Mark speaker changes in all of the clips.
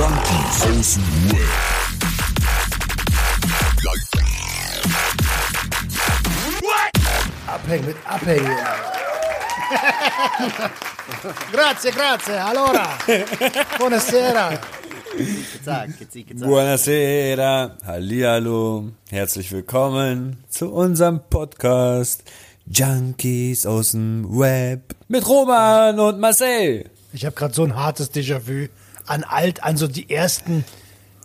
Speaker 1: Junkies aus dem Web.
Speaker 2: Abhängen mit Abhängen. grazie, grazie. Allora. Buonasera.
Speaker 3: Buonasera, hallihallo, herzlich willkommen zu unserem Podcast Junkies aus dem Web mit Roman und Marcel.
Speaker 2: Ich habe gerade so ein hartes Déjà-vu an alt, an so die ersten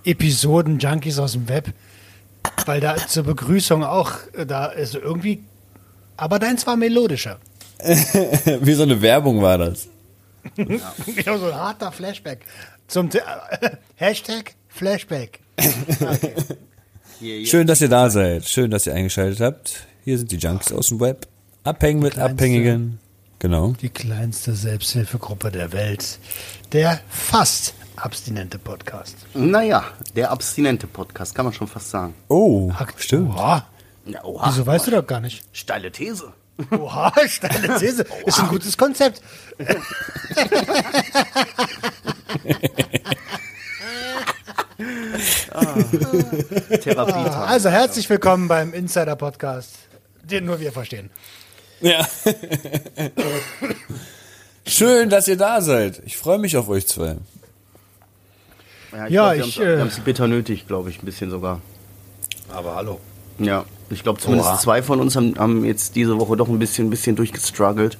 Speaker 2: Episoden Junkies aus dem Web, weil da zur Begrüßung auch äh, da ist irgendwie, aber deins war melodischer.
Speaker 3: Wie so eine Werbung war das.
Speaker 2: Ich habe so ein harter Flashback zum The Hashtag Flashback.
Speaker 3: Schön, dass ihr da seid. Schön, dass ihr eingeschaltet habt. Hier sind die Junkies aus dem Web. Abhängen mit
Speaker 2: kleinste-
Speaker 3: Abhängigen. Genau.
Speaker 2: Die kleinste Selbsthilfegruppe der Welt. Der fast abstinente Podcast.
Speaker 4: Naja, der abstinente Podcast, kann man schon fast sagen.
Speaker 3: Oh, stimmt.
Speaker 2: Oha.
Speaker 4: Ja, oha.
Speaker 2: Wieso weißt du doch gar nicht?
Speaker 4: Steile These.
Speaker 2: Oha, steile These. Ist ein gutes Konzept.
Speaker 4: Therapie.
Speaker 2: Also herzlich willkommen beim Insider Podcast, den nur wir verstehen.
Speaker 3: Ja. Schön, dass ihr da seid. Ich freue mich auf euch zwei.
Speaker 4: Ja,
Speaker 2: Ja,
Speaker 4: glaub,
Speaker 2: ich,
Speaker 4: wir
Speaker 2: äh,
Speaker 4: haben es bitter nötig, glaube ich, ein bisschen sogar.
Speaker 5: Aber hallo.
Speaker 4: Ja, ich glaube zumindest
Speaker 5: Oha.
Speaker 4: zwei von uns haben, haben jetzt diese Woche doch ein bisschen, ein bisschen durchgestruggelt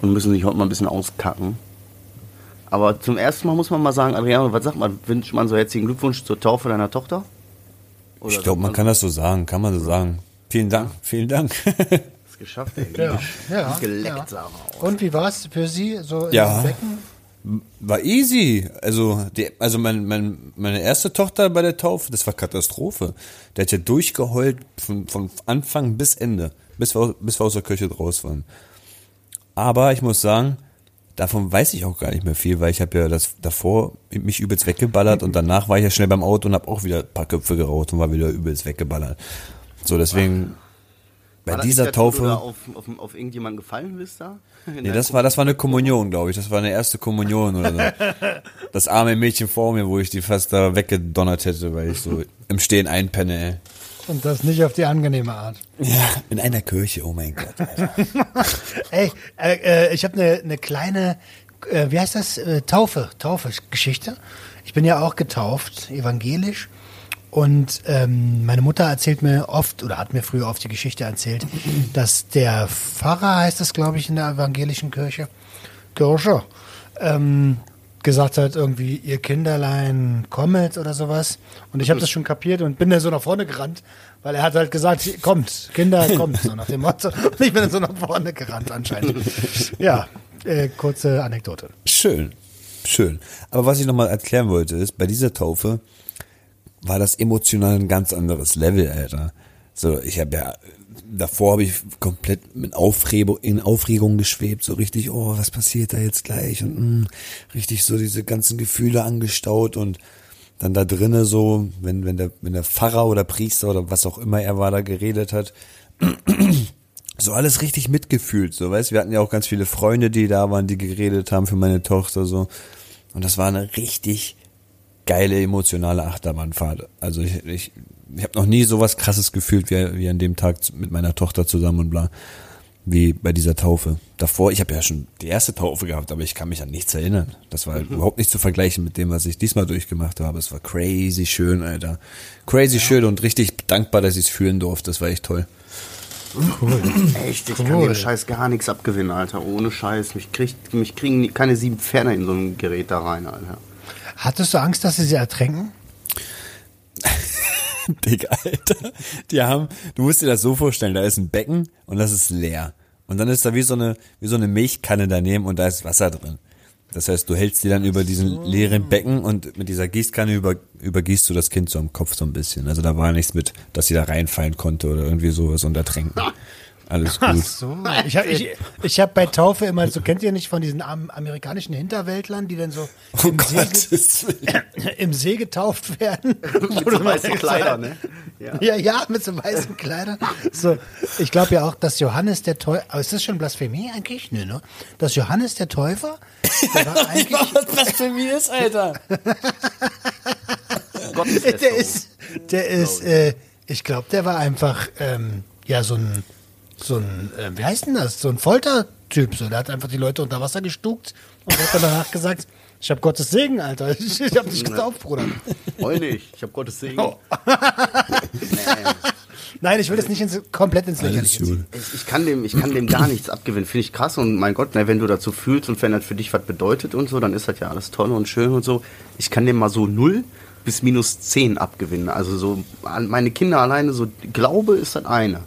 Speaker 4: und müssen sich heute mal ein bisschen auskacken. Aber zum ersten Mal muss man mal sagen, Adriano, was sagt man? Wünscht man so herzlichen Glückwunsch zur Taufe deiner Tochter? Oder
Speaker 3: Ich glaube, man
Speaker 4: sagt
Speaker 3: kann das so sagen. Kann man so sagen. Vielen Dank. Vielen Dank.
Speaker 4: es geschafft.
Speaker 2: Ja, ja,
Speaker 4: Geleckt,
Speaker 2: ja. Und wie war es für Sie so im
Speaker 3: Ja.
Speaker 2: Becken?
Speaker 3: War easy. Also, die, also mein, mein, meine erste Tochter bei der Taufe, das war Katastrophe. Der hat ja durchgeheult von, von Anfang bis Ende, bis wir, bis wir aus der Kirche draus waren. Aber ich muss sagen, davon weiß ich auch gar nicht mehr viel, weil ich habe ja das davor mich übelst weggeballert und danach war ich ja schnell beim Auto und habe auch wieder ein paar Köpfe geraucht und war wieder übelst weggeballert. So, deswegen bei
Speaker 4: War
Speaker 3: dieser
Speaker 4: das, du da
Speaker 3: Taufe.
Speaker 4: auf, auf, auf irgendjemanden gefallen bist da?
Speaker 3: Nee, das war, das war eine Kommunion, glaube ich. Das war eine erste Kommunion oder so. Das arme Mädchen vor mir, wo ich die fast da weggedonnert hätte, weil ich so im Stehen einpenne, ey.
Speaker 2: Und das nicht auf die angenehme Art.
Speaker 3: Ja, in einer Kirche, oh mein Gott. Alter.
Speaker 2: Ey, äh, äh, ich habe eine ne kleine, äh, wie heißt das? Äh, Taufe, Taufe-Geschichte. Ich bin ja auch getauft, evangelisch. Und ähm, meine Mutter erzählt mir oft, oder hat mir früher oft die Geschichte erzählt, dass der Pfarrer, heißt das, glaube ich, in der evangelischen Kirche, Kirche, ähm, gesagt hat, irgendwie, ihr Kinderlein kommet oder sowas. Und ich habe das schon kapiert und bin dann so nach vorne gerannt, weil er hat halt gesagt, kommt, Kinder, kommt, so nach dem Motto. Und ich bin dann so nach vorne gerannt anscheinend. Ja, äh, kurze Anekdote.
Speaker 3: Schön, schön. Aber was ich nochmal erklären wollte, ist, bei dieser Taufe war das emotional ein ganz anderes Level, Alter. So, ich habe ja, davor habe ich komplett mit Aufregung, in Aufregung geschwebt, so richtig, oh, was passiert da jetzt gleich? Und mh, richtig so diese ganzen Gefühle angestaut und dann da drinnen so, wenn, wenn der, wenn der Pfarrer oder Priester oder was auch immer er war, da geredet hat, so alles richtig mitgefühlt, so weißt, wir hatten ja auch ganz viele Freunde, die da waren, die geredet haben für meine Tochter so und das war eine richtig geile emotionale Achterbahnfahrt. Also ich ich, ich habe noch nie sowas krasses gefühlt wie wie an dem Tag mit meiner Tochter zusammen und bla wie bei dieser Taufe. Davor, ich habe ja schon die erste Taufe gehabt, aber ich kann mich an nichts erinnern. Das war überhaupt nicht zu vergleichen mit dem, was ich diesmal durchgemacht habe. Es war crazy schön, Alter. Crazy schön und richtig dankbar, dass ich es fühlen durfte. Das war echt toll.
Speaker 4: Echt, ich kann dem Scheiß gar nichts abgewinnen, Alter. Ohne Scheiß. Mich, kriegt, mich kriegen keine sieben Pferde in so ein Gerät da rein, Alter.
Speaker 2: Hattest du Angst, dass sie sie ertränken?
Speaker 3: Digga, Alter. Die haben, du musst dir das so vorstellen, da ist ein Becken und das ist leer. Und dann ist da wie so eine, wie so eine Milchkanne daneben und da ist Wasser drin. Das heißt, du hältst die dann über diesen leeren Becken und mit dieser Gießkanne über, übergießt du das Kind so am Kopf so ein bisschen. Also da war nichts mit, dass sie da reinfallen konnte oder irgendwie sowas und ertränken. Alles
Speaker 2: Ach
Speaker 3: gut.
Speaker 2: so. Ich habe ich, ich hab bei Taufe immer, so kennt ihr nicht von diesen am, amerikanischen Hinterwäldlern, die dann so
Speaker 3: Oh
Speaker 2: im, See,
Speaker 3: Gottes Willen.
Speaker 2: im See getauft werden?
Speaker 4: Mit so weißen Kleidern, ne? Ja.
Speaker 2: Ja, ja, mit so weißen Kleidern. So, ich glaube ja auch, dass Johannes der Täufer, aber ist das schon Blasphemie eigentlich? Nö, ne? Dass Johannes der Täufer, der war eigentlich,
Speaker 3: was Blasphemie ist, Alter.
Speaker 2: Der ist, der ist, äh, ich glaube, der war einfach, ähm, ja, so ein, so ein, äh, wie heißt denn das? So ein Foltertyp, so. Der hat einfach die Leute unter Wasser gestuckt und hat dann danach gesagt, ich habe Gottes Segen, Alter. Ich, ich habe dich getauft, Bruder.
Speaker 4: Heul nicht, ich habe Gottes Segen.
Speaker 2: Oh. Nein, ich will das nicht ins, komplett ins Lächerliche.
Speaker 4: Ich, ich, kann dem, ich kann dem gar nichts abgewinnen. Finde ich krass. Und mein Gott, ne, wenn du dazu fühlst und wenn das für dich was bedeutet und so, dann ist das ja alles toll und schön und so. Ich kann dem mal so 0 bis minus 10 abgewinnen. Also so an meine Kinder alleine, so Glaube ist das eine.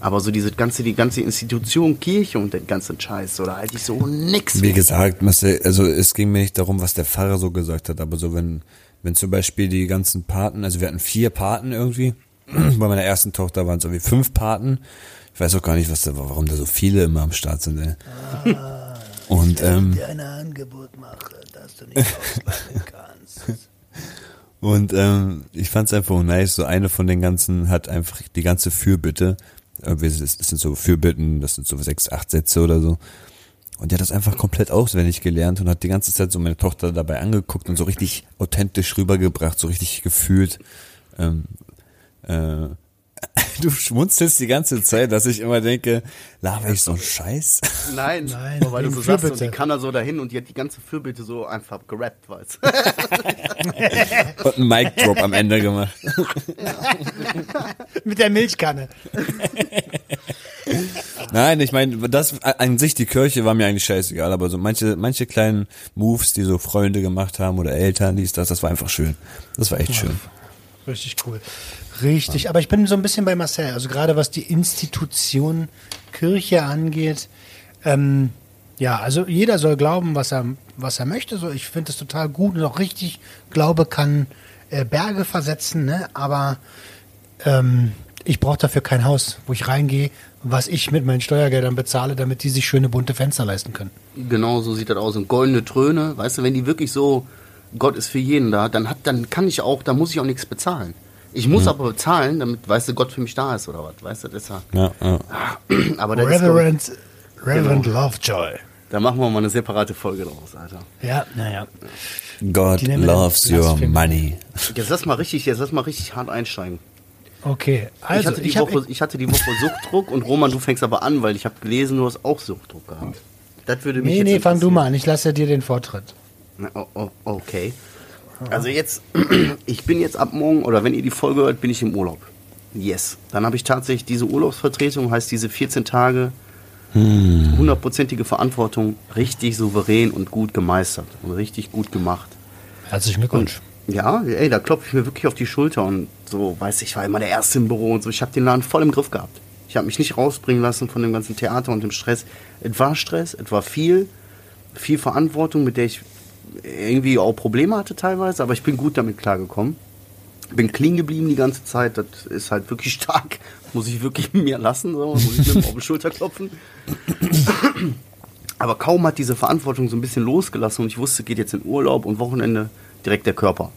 Speaker 4: Aber so diese ganze, die ganze Institution, Kirche und den ganzen Scheiß, so, da halte ich so nix.
Speaker 3: Wie gesagt, Marcel, also es ging mir nicht darum, was der Pfarrer so gesagt hat, aber so wenn, wenn zum Beispiel die ganzen Paten, also wir hatten vier Paten irgendwie, bei meiner ersten Tochter waren es irgendwie fünf Paten. Ich weiß auch gar nicht, was da, warum da so viele immer am Start sind, ey. Und ähm,
Speaker 2: dir ein Angebot mache, das du nicht auslassen kannst.
Speaker 3: Und ähm, ich fand's einfach nice, so eine von den ganzen hat einfach die ganze Fürbitte, das das sind so Fürbitten, das sind so sechs, acht Sätze oder so. Und die hat das einfach komplett auswendig gelernt und hat die ganze Zeit so meine Tochter dabei angeguckt und so richtig authentisch rübergebracht, so richtig gefühlt. Ähm, äh, du schmunzelst die ganze Zeit, dass ich immer denke, laber ich so einen Scheiß?
Speaker 4: Nein,
Speaker 2: Nein,
Speaker 4: nur weil du so sagst, und die kann da so dahin und die hat die ganze Fürbitte so einfach gerappt, weißt
Speaker 3: Und einen Mic-Drop am Ende gemacht.
Speaker 2: Mit der Milchkanne.
Speaker 3: Nein, ich meine, das an sich die Kirche war mir eigentlich scheißegal, aber so manche manche kleinen Moves, die so Freunde gemacht haben oder Eltern, dies das, das war einfach schön. Das war echt schön.
Speaker 2: Richtig cool. Richtig, aber ich bin so ein bisschen bei Marcel. Also gerade was die Institution Kirche angeht. Ähm, ja, also jeder soll glauben, was er, was er möchte. So, ich finde es total gut und auch richtig. Glaube kann äh, Berge versetzen, ne? aber ähm, ich brauche dafür kein Haus, wo ich reingehe, was ich mit meinen Steuergeldern bezahle, damit die sich schöne bunte Fenster leisten können.
Speaker 4: Genau so sieht das aus. Und goldene Tröne, weißt du, wenn die wirklich so, Gott ist für jeden da, dann hat, dann kann ich auch, da muss ich auch nichts bezahlen. Ich muss aber bezahlen, damit, weißt du, Gott für mich da ist oder was, weißt du, deshalb.
Speaker 3: Ja, ja.
Speaker 4: Aber das ist, glaub ich,
Speaker 2: Reverend, Reverend Lovejoy.
Speaker 4: da machen wir mal eine separate Folge draus, Alter.
Speaker 2: Ja, naja.
Speaker 3: God loves your money.
Speaker 4: Jetzt lass mal richtig, jetzt lass mal richtig hart einsteigen.
Speaker 2: Okay,
Speaker 4: ich,
Speaker 2: also
Speaker 4: hatte die
Speaker 2: ich
Speaker 4: Woche, ich hatte die Woche Suchtdruck und Roman, du fängst aber an, weil ich habe gelesen, du hast auch Suchtdruck gehabt. Das würde mich
Speaker 2: Nee,
Speaker 4: jetzt
Speaker 2: nee, fang du mal an. Ich lasse dir den Vortritt.
Speaker 4: Oh, okay. Also jetzt, ich bin jetzt ab morgen, oder wenn ihr die Folge hört, bin ich im Urlaub. Yes. Dann habe ich tatsächlich diese Urlaubsvertretung, heißt diese 14 Tage, hundertprozentige Verantwortung, richtig souverän und gut gemeistert und richtig gut gemacht.
Speaker 2: Herzlichen Glückwunsch.
Speaker 4: Ja, ey, da klopfe ich mir wirklich auf die Schulter und so, weiß ich, war immer der Erste im Büro und so. Ich habe den Laden voll im Griff gehabt. Ich habe mich nicht rausbringen lassen von dem ganzen Theater und dem Stress. Es war Stress, es war viel, viel Verantwortung, mit der ich irgendwie auch Probleme hatte teilweise, aber ich bin gut damit klargekommen. Bin clean geblieben die ganze Zeit, das ist halt wirklich stark. Muss ich wirklich mir lassen, so, muss ich mir auf die Schulter klopfen. Aber kaum hat diese Verantwortung so ein bisschen losgelassen und ich wusste, geht jetzt in Urlaub und Wochenende direkt der Körper.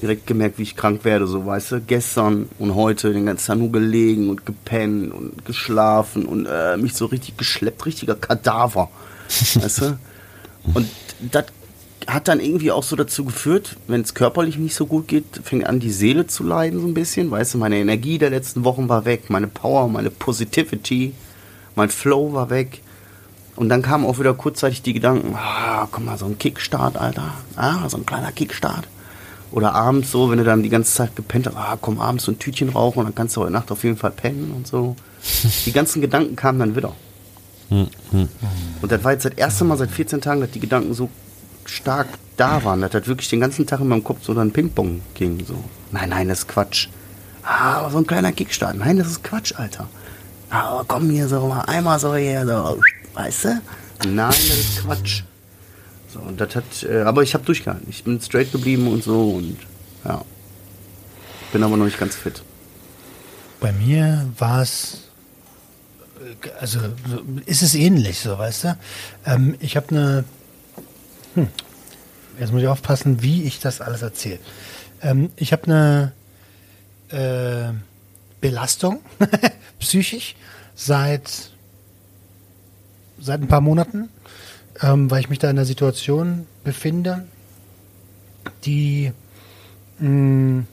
Speaker 4: Direkt gemerkt, wie ich krank werde, so weißt du. Gestern und heute den ganzen Tag nur gelegen und gepennt und geschlafen und äh, mich so richtig geschleppt, richtiger Kadaver. weißt du? Und das hat dann irgendwie auch so dazu geführt, wenn es körperlich nicht so gut geht, fängt an, die Seele zu leiden so ein bisschen. Weißt du, meine Energie der letzten Wochen war weg, meine Power, meine Positivity, mein Flow war weg. Und dann kamen auch wieder kurzzeitig die Gedanken, ah, komm mal, so ein Kickstart, Alter. Ah, so ein kleiner Kickstart. Oder abends so, wenn du dann die ganze Zeit gepennt hast, ah, komm abends so ein Tütchen rauchen und dann kannst du heute Nacht auf jeden Fall pennen und so. Die ganzen Gedanken kamen dann wieder. Und das war jetzt das erste Mal seit 14 Tagen, dass die Gedanken so stark da waren, dass das wirklich den ganzen Tag in meinem Kopf so dann Ping-Pong ging. So. Nein, nein, das ist Quatsch. Ah, so ein kleiner Kickstart. Nein, das ist Quatsch, Alter. Aber komm hier so mal einmal so hier, so, weißt du? Nein, das ist Quatsch. So, und das hat, äh, aber ich habe durchgehalten. Ich bin straight geblieben und so und ja. Bin aber noch nicht ganz fit.
Speaker 2: Bei mir war es also so ist es ähnlich, so weißt du. Ähm, ich habe eine, hm, jetzt muss ich aufpassen, wie ich das alles erzähle. Ähm, ich habe eine äh, Belastung psychisch seit seit ein paar Monaten, ähm, weil ich mich da in einer Situation befinde, die mh,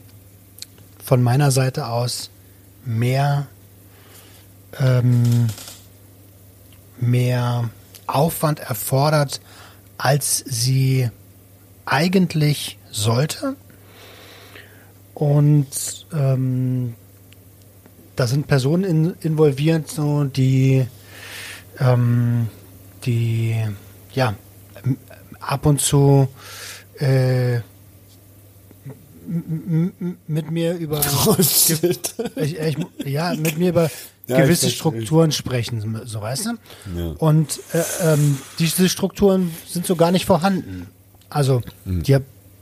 Speaker 2: von meiner Seite aus mehr ähm, mehr Aufwand erfordert, als sie eigentlich sollte. Und ähm, da sind Personen in, involviert, so, die, ähm, die ja ab und zu äh, mit mir über ich, ich, ja mit mir über
Speaker 3: Ja,
Speaker 2: gewisse. Strukturen sprechen, so weißt du.
Speaker 3: Ja.
Speaker 2: Und äh, ähm, diese Strukturen sind so gar nicht vorhanden. Also die,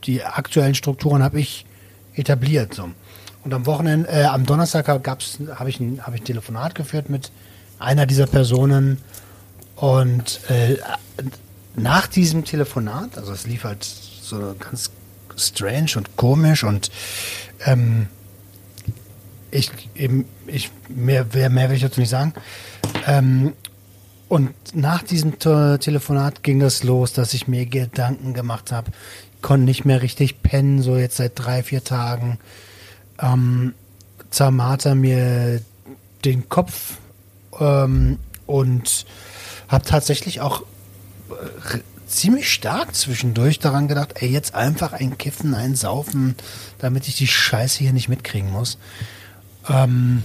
Speaker 2: die aktuellen Strukturen habe ich etabliert. So. Und am Wochenende, äh, am Donnerstag gab's, habe ich, ein- hab ich ein Telefonat geführt mit einer dieser Personen. Und äh, nach diesem Telefonat, also es lief halt so ganz strange und komisch und ähm, ich eben, ich mehr, mehr, mehr will ich dazu nicht sagen. Ähm, und nach diesem Te Telefonat ging es los, dass ich mir Gedanken gemacht habe. Konnte nicht mehr richtig pennen, so jetzt seit drei, vier Tagen. Ähm, zermarter mir den Kopf ähm, und habe tatsächlich auch äh, ziemlich stark zwischendurch daran gedacht, ey, jetzt einfach ein Kiffen, ein Saufen, damit ich die Scheiße hier nicht mitkriegen muss. Ähm,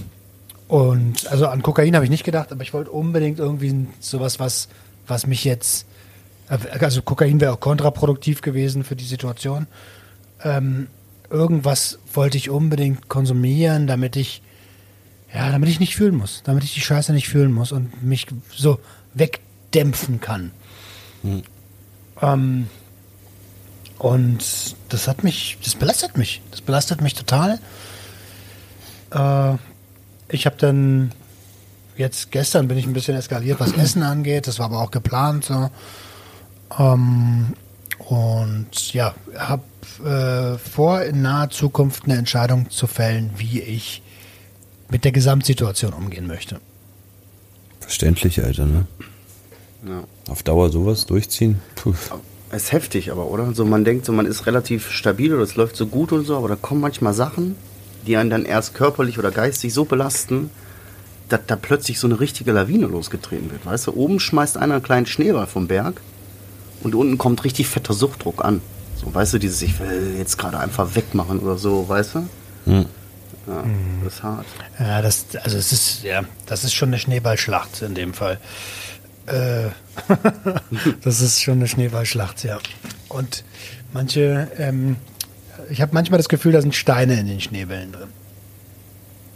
Speaker 2: und also an Kokain habe ich nicht gedacht, aber ich wollte unbedingt irgendwie sowas, was, was mich jetzt, also Kokain wäre auch kontraproduktiv gewesen für die Situation. Ähm, irgendwas wollte ich unbedingt konsumieren, damit ich, ja, damit ich nicht fühlen muss, damit ich die Scheiße nicht fühlen muss und mich so wegdämpfen kann. Ähm, und das hat mich, das belastet mich, das belastet mich total. Äh, ich habe dann jetzt gestern bin ich ein bisschen eskaliert, was Essen angeht. Das war aber auch geplant so. Ähm, und ja, habe äh, vor, in naher Zukunft eine Entscheidung zu fällen, wie ich mit der Gesamtsituation umgehen möchte.
Speaker 3: Verständlich, Alter, ne?
Speaker 4: Ja.
Speaker 3: Auf Dauer sowas durchziehen? Puh.
Speaker 4: Ist heftig, aber, oder? So, man denkt so, man ist relativ stabil oder es läuft so gut und so, aber da kommen manchmal Sachen, die einen dann erst körperlich oder geistig so belasten, dass da plötzlich so eine richtige Lawine losgetreten wird. Weißt du, oben schmeißt einer einen kleinen Schneeball vom Berg und unten kommt richtig fetter Suchtdruck an. So, weißt du, dieses, ich will jetzt gerade einfach wegmachen oder so, weißt du?
Speaker 3: Hm.
Speaker 4: Ja, das ist hart.
Speaker 2: Ja, das, also es ist, ja, das ist schon eine Schneeballschlacht in dem Fall. Äh, das ist schon eine Schneeballschlacht, ja. Und manche, ähm, ich habe manchmal das Gefühl, da sind Steine in den Schneebällen drin.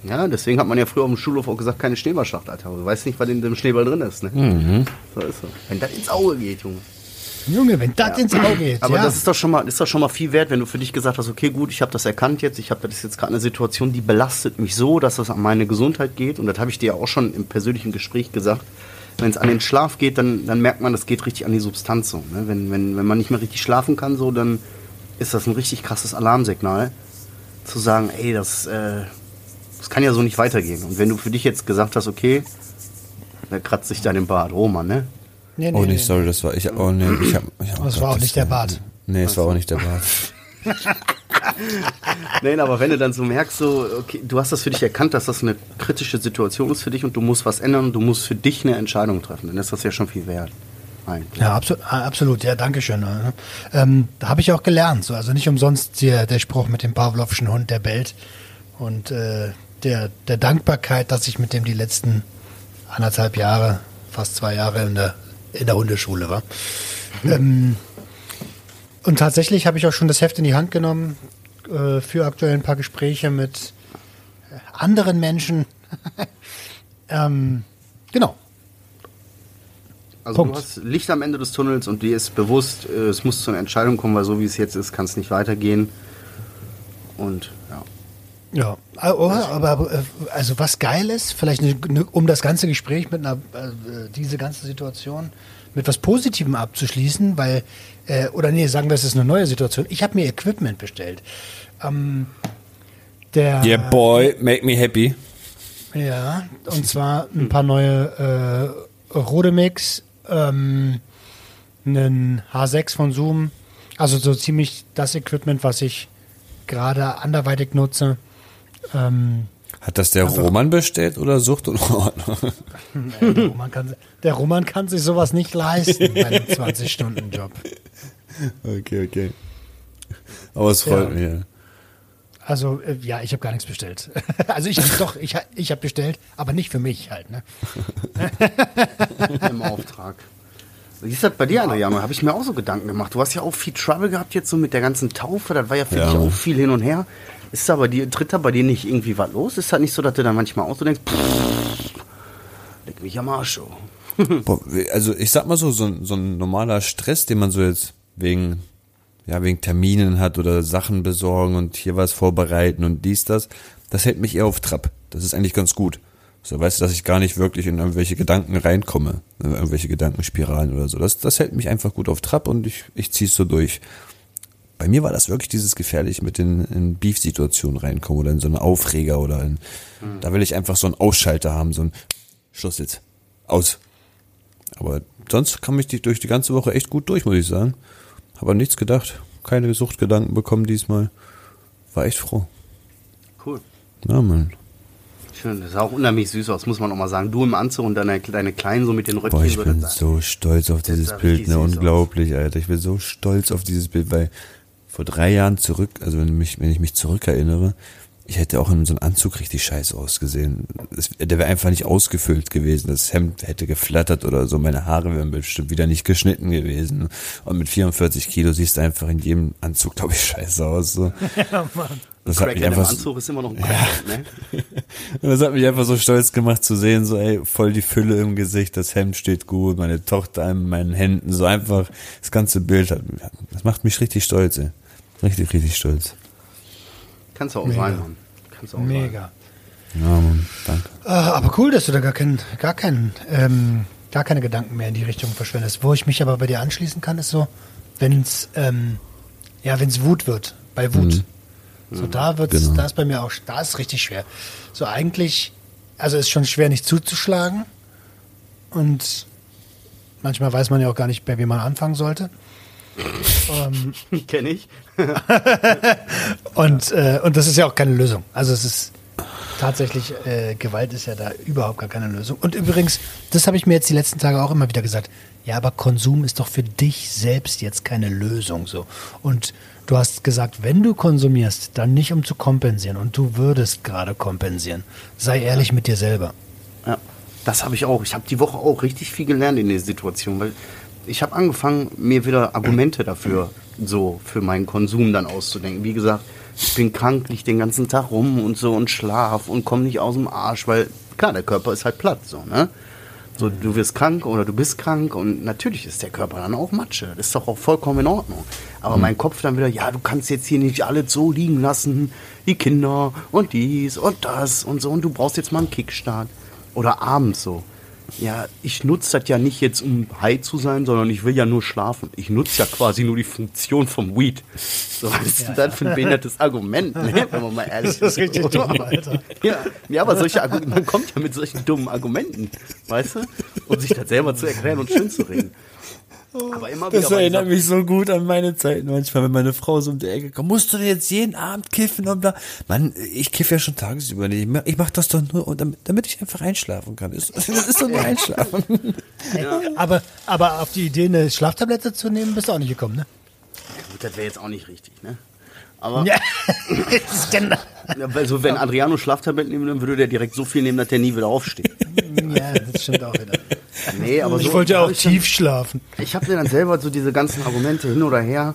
Speaker 4: Ja, deswegen hat man ja früher auf dem Schulhof auch gesagt, keine Schneeballschlacht, Alter. Du weißt nicht, was in dem Schneeball drin ist, ne? So ist so. Wenn das ins Auge geht, Junge.
Speaker 2: Junge, wenn das ins Auge geht,
Speaker 4: Aber
Speaker 2: ja.
Speaker 4: das ist doch schon mal, ist doch schon mal viel wert, wenn du für dich gesagt hast, okay, gut, ich habe das erkannt jetzt, ich habe das ist jetzt gerade eine Situation, die belastet mich so, dass das an meine Gesundheit geht. Und das habe ich dir ja auch schon im persönlichen Gespräch gesagt. Wenn es an den Schlaf geht, dann, dann merkt man, das geht richtig an die Substanz so. Ne? Wenn, wenn, wenn man nicht mehr richtig schlafen kann, so, dann ist das ein richtig krasses Alarmsignal, zu sagen, ey, das, äh, das kann ja so nicht weitergehen. Und wenn du für dich jetzt gesagt hast, okay, da kratzt sich dein Bart, Roman, ne?
Speaker 2: nee,
Speaker 3: Oh nee, sorry, das war ich. Oh nee, ich hab. Ich hab
Speaker 2: Das war auch nicht der Bart.
Speaker 3: Nee, es war auch nicht der Bart.
Speaker 4: Nein, aber wenn du dann so merkst, so, okay, du hast das für dich erkannt, dass das eine kritische Situation ist für dich und du musst was ändern und du musst für dich eine Entscheidung treffen, dann ist das ja schon viel wert. Eigentlich.
Speaker 2: Ja, absolut, absolut ja, danke schön. Ähm, da habe ich auch gelernt. So. Also nicht umsonst der, der Spruch mit dem Pavlovschen Hund, der bellt. Und äh, der, der Dankbarkeit, dass ich mit dem die letzten anderthalb Jahre, fast zwei Jahre in der, in der Hundeschule war. ähm, und tatsächlich habe ich auch schon das Heft in die Hand genommen äh, für aktuell ein paar Gespräche mit anderen Menschen. ähm, genau.
Speaker 4: Also
Speaker 2: Punkt.
Speaker 4: du hast Licht am Ende des Tunnels und dir ist bewusst, äh, es muss zu einer Entscheidung kommen, weil so wie es jetzt ist, kann es nicht weitergehen. Und ja.
Speaker 2: Ja, aber, aber äh, also was geil ist, vielleicht eine, eine, um das ganze Gespräch mit einer, äh, diese ganze Situation mit was Positivem abzuschließen, weil, äh, oder nee, sagen wir, es ist eine neue Situation. Ich habe mir Equipment bestellt. Ähm, der,
Speaker 3: Yeah, boy, make me happy.
Speaker 2: Ja, und zwar ein paar neue äh, Rodemix, ähm, einen H6 von Zoom, also so ziemlich das Equipment, was ich gerade anderweitig nutze. Ähm,
Speaker 3: Hat das der
Speaker 2: Einfach-
Speaker 3: Roman bestellt oder Sucht und Ordnung?
Speaker 2: der, Roman kann, der Roman kann sich sowas nicht leisten bei einem 20-Stunden-Job.
Speaker 3: Okay, okay. Aber es freut
Speaker 2: Ja.
Speaker 3: mich.
Speaker 2: Also, äh, ja, ich habe gar nichts bestellt. Also ich habe doch, ich, ich habe bestellt, aber nicht für mich halt. Ne?
Speaker 4: im Auftrag. Wie ist das bei dir, Adriano? Habe ich mir auch so Gedanken gemacht. Du hast ja auch viel Trouble gehabt jetzt so mit der ganzen Taufe. Das war ja für
Speaker 3: Ja.
Speaker 4: dich auch viel hin und her. Ist da bei dir, tritt da bei dir nicht irgendwie was los? Ist das nicht so, dass du dann manchmal auch so denkst, pff, leck mich am Arsch. Oh.
Speaker 3: Boah, Also ich sag mal so, so, so ein normaler Stress, den man so jetzt wegen, ja, wegen Terminen hat oder Sachen besorgen und hier was vorbereiten und dies, das, das hält mich eher auf Trab. Das ist eigentlich ganz gut. So weißt du, dass ich gar nicht wirklich in irgendwelche Gedanken reinkomme, in irgendwelche Gedankenspiralen oder so. Das, das hält mich einfach gut auf Trab und ich, ich zieh's so durch. Bei mir war das wirklich dieses gefährlich mit den in Beef-Situationen reinkommen oder in so einen Aufreger oder in, da will ich einfach so einen Ausschalter haben, so ein Schluss jetzt. Aus. Aber sonst kam ich die, durch die ganze Woche echt gut durch, muss ich sagen. Habe an nichts gedacht. Keine Suchtgedanken bekommen diesmal. War echt froh.
Speaker 4: Cool.
Speaker 3: Ja, Mann.
Speaker 4: Schön, das sah auch unheimlich süß aus, muss man auch mal sagen. Du im Anzug und deine, deine Kleinen so mit den Röckchen.
Speaker 3: Boah, ich bin so stolz auf dieses Bild, ne?
Speaker 4: süß aus.
Speaker 3: Unglaublich, Alter. Ich bin so stolz auf dieses Bild, weil vor drei Jahren zurück, also wenn, mich, wenn ich mich zurückerinnere, ich hätte auch in so einem Anzug richtig scheiße ausgesehen. Es, der wäre einfach nicht ausgefüllt gewesen. Das Hemd hätte geflattert oder so. Meine Haare wären bestimmt wieder nicht geschnitten gewesen. Und mit 44 Kilo siehst du einfach in jedem Anzug, glaube ich, scheiße aus. So.
Speaker 2: Ja, Mann.
Speaker 3: Das hat mich einfach so-
Speaker 4: Anzug ist immer noch ein Crackhead, ne?
Speaker 3: Und das hat mich einfach so stolz gemacht zu sehen, so ey, voll die Fülle im Gesicht, das Hemd steht gut, meine Tochter in meinen Händen, so einfach das ganze Bild hat, das macht mich richtig stolz, ey. Richtig, richtig stolz.
Speaker 4: Kannst du auch
Speaker 2: Mega.
Speaker 4: sein, Mann. Kannst du auch sein.
Speaker 2: Mega.
Speaker 3: Ja, Mann, danke.
Speaker 2: Äh, aber cool, dass du da gar keinen, gar keinen, ähm, gar keine Gedanken mehr in die Richtung verschwendest. Wo ich mich aber bei dir anschließen kann, ist so, wenn es, ähm, ja, wenn es Wut wird, bei Wut. So da wird's,
Speaker 3: Genau.
Speaker 2: da ist bei mir auch, da ist richtig schwer. So eigentlich, also ist schon schwer, nicht zuzuschlagen. Und manchmal weiß man ja auch gar nicht, bei wem man anfangen sollte. Ähm,
Speaker 4: Kenn ich.
Speaker 2: Und, äh, und das ist ja auch keine Lösung. Also es ist tatsächlich, äh, Gewalt ist ja da überhaupt gar keine Lösung. Und übrigens, das habe ich mir jetzt die letzten Tage auch immer wieder gesagt. Ja, aber Konsum ist doch für dich selbst jetzt keine Lösung so. Und du hast gesagt, wenn du konsumierst, dann nicht um zu kompensieren. Und du würdest gerade kompensieren. Sei ehrlich mit dir selber.
Speaker 4: Ja, das habe ich auch. Ich habe die Woche auch richtig viel gelernt in der Situation, weil ich habe angefangen, mir wieder Argumente dafür, so für meinen Konsum dann auszudenken. Wie gesagt, ich bin krank, lieg den ganzen Tag rum und so und schlaf und komme nicht aus dem Arsch, weil klar, der Körper ist halt platt, so, ne? So, du wirst krank oder du bist krank und natürlich ist der Körper dann auch Matsche. Das ist doch auch vollkommen in Ordnung. Aber mein Kopf dann wieder, ja, du kannst jetzt hier nicht alles so liegen lassen, die Kinder und dies und das und so und du brauchst jetzt mal einen Kickstart. Oder abends so. Ja, ich nutze das ja nicht jetzt, um high zu sein, sondern ich will ja nur schlafen. Ich nutze ja quasi nur die Funktion vom Weed. So, was ist denn das für ein behindertes Argument, ne? wenn man mal ehrlich
Speaker 2: Das ist richtig dumm, Alter.
Speaker 4: Ja, ja, aber solche man kommt ja mit solchen dummen Argumenten, weißt du? Und sich das selber zu erklären und schön zu reden. Aber immer wieder
Speaker 3: Das
Speaker 4: bei
Speaker 3: erinnert mich so gut an meine Zeiten manchmal, wenn meine Frau so um die Ecke kommt. Musst du denn jetzt jeden Abend kiffen und bla? Mann, ich kiffe ja schon tagsüber nicht. Ich mach- das doch nur, damit, damit ich einfach einschlafen kann. Das das ist doch nur einschlafen.
Speaker 2: Aber, aber auf die Idee, eine Schlaftablette zu nehmen, bist du auch nicht gekommen, ne?
Speaker 4: Gut, das wäre jetzt auch nicht richtig, ne? Aber
Speaker 2: Ja. Das ist genau-
Speaker 4: ja, weil so, wenn Adriano Schlaftabletten nehmen würde, würde der direkt so viel nehmen, dass der nie wieder aufsteht.
Speaker 2: ja, das stimmt auch wieder.
Speaker 4: Nee, aber
Speaker 2: Ich
Speaker 4: so
Speaker 2: wollte ja auch
Speaker 4: ich dann-
Speaker 2: tief schlafen.
Speaker 4: Ich habe mir dann selber so diese ganzen Argumente hin oder her.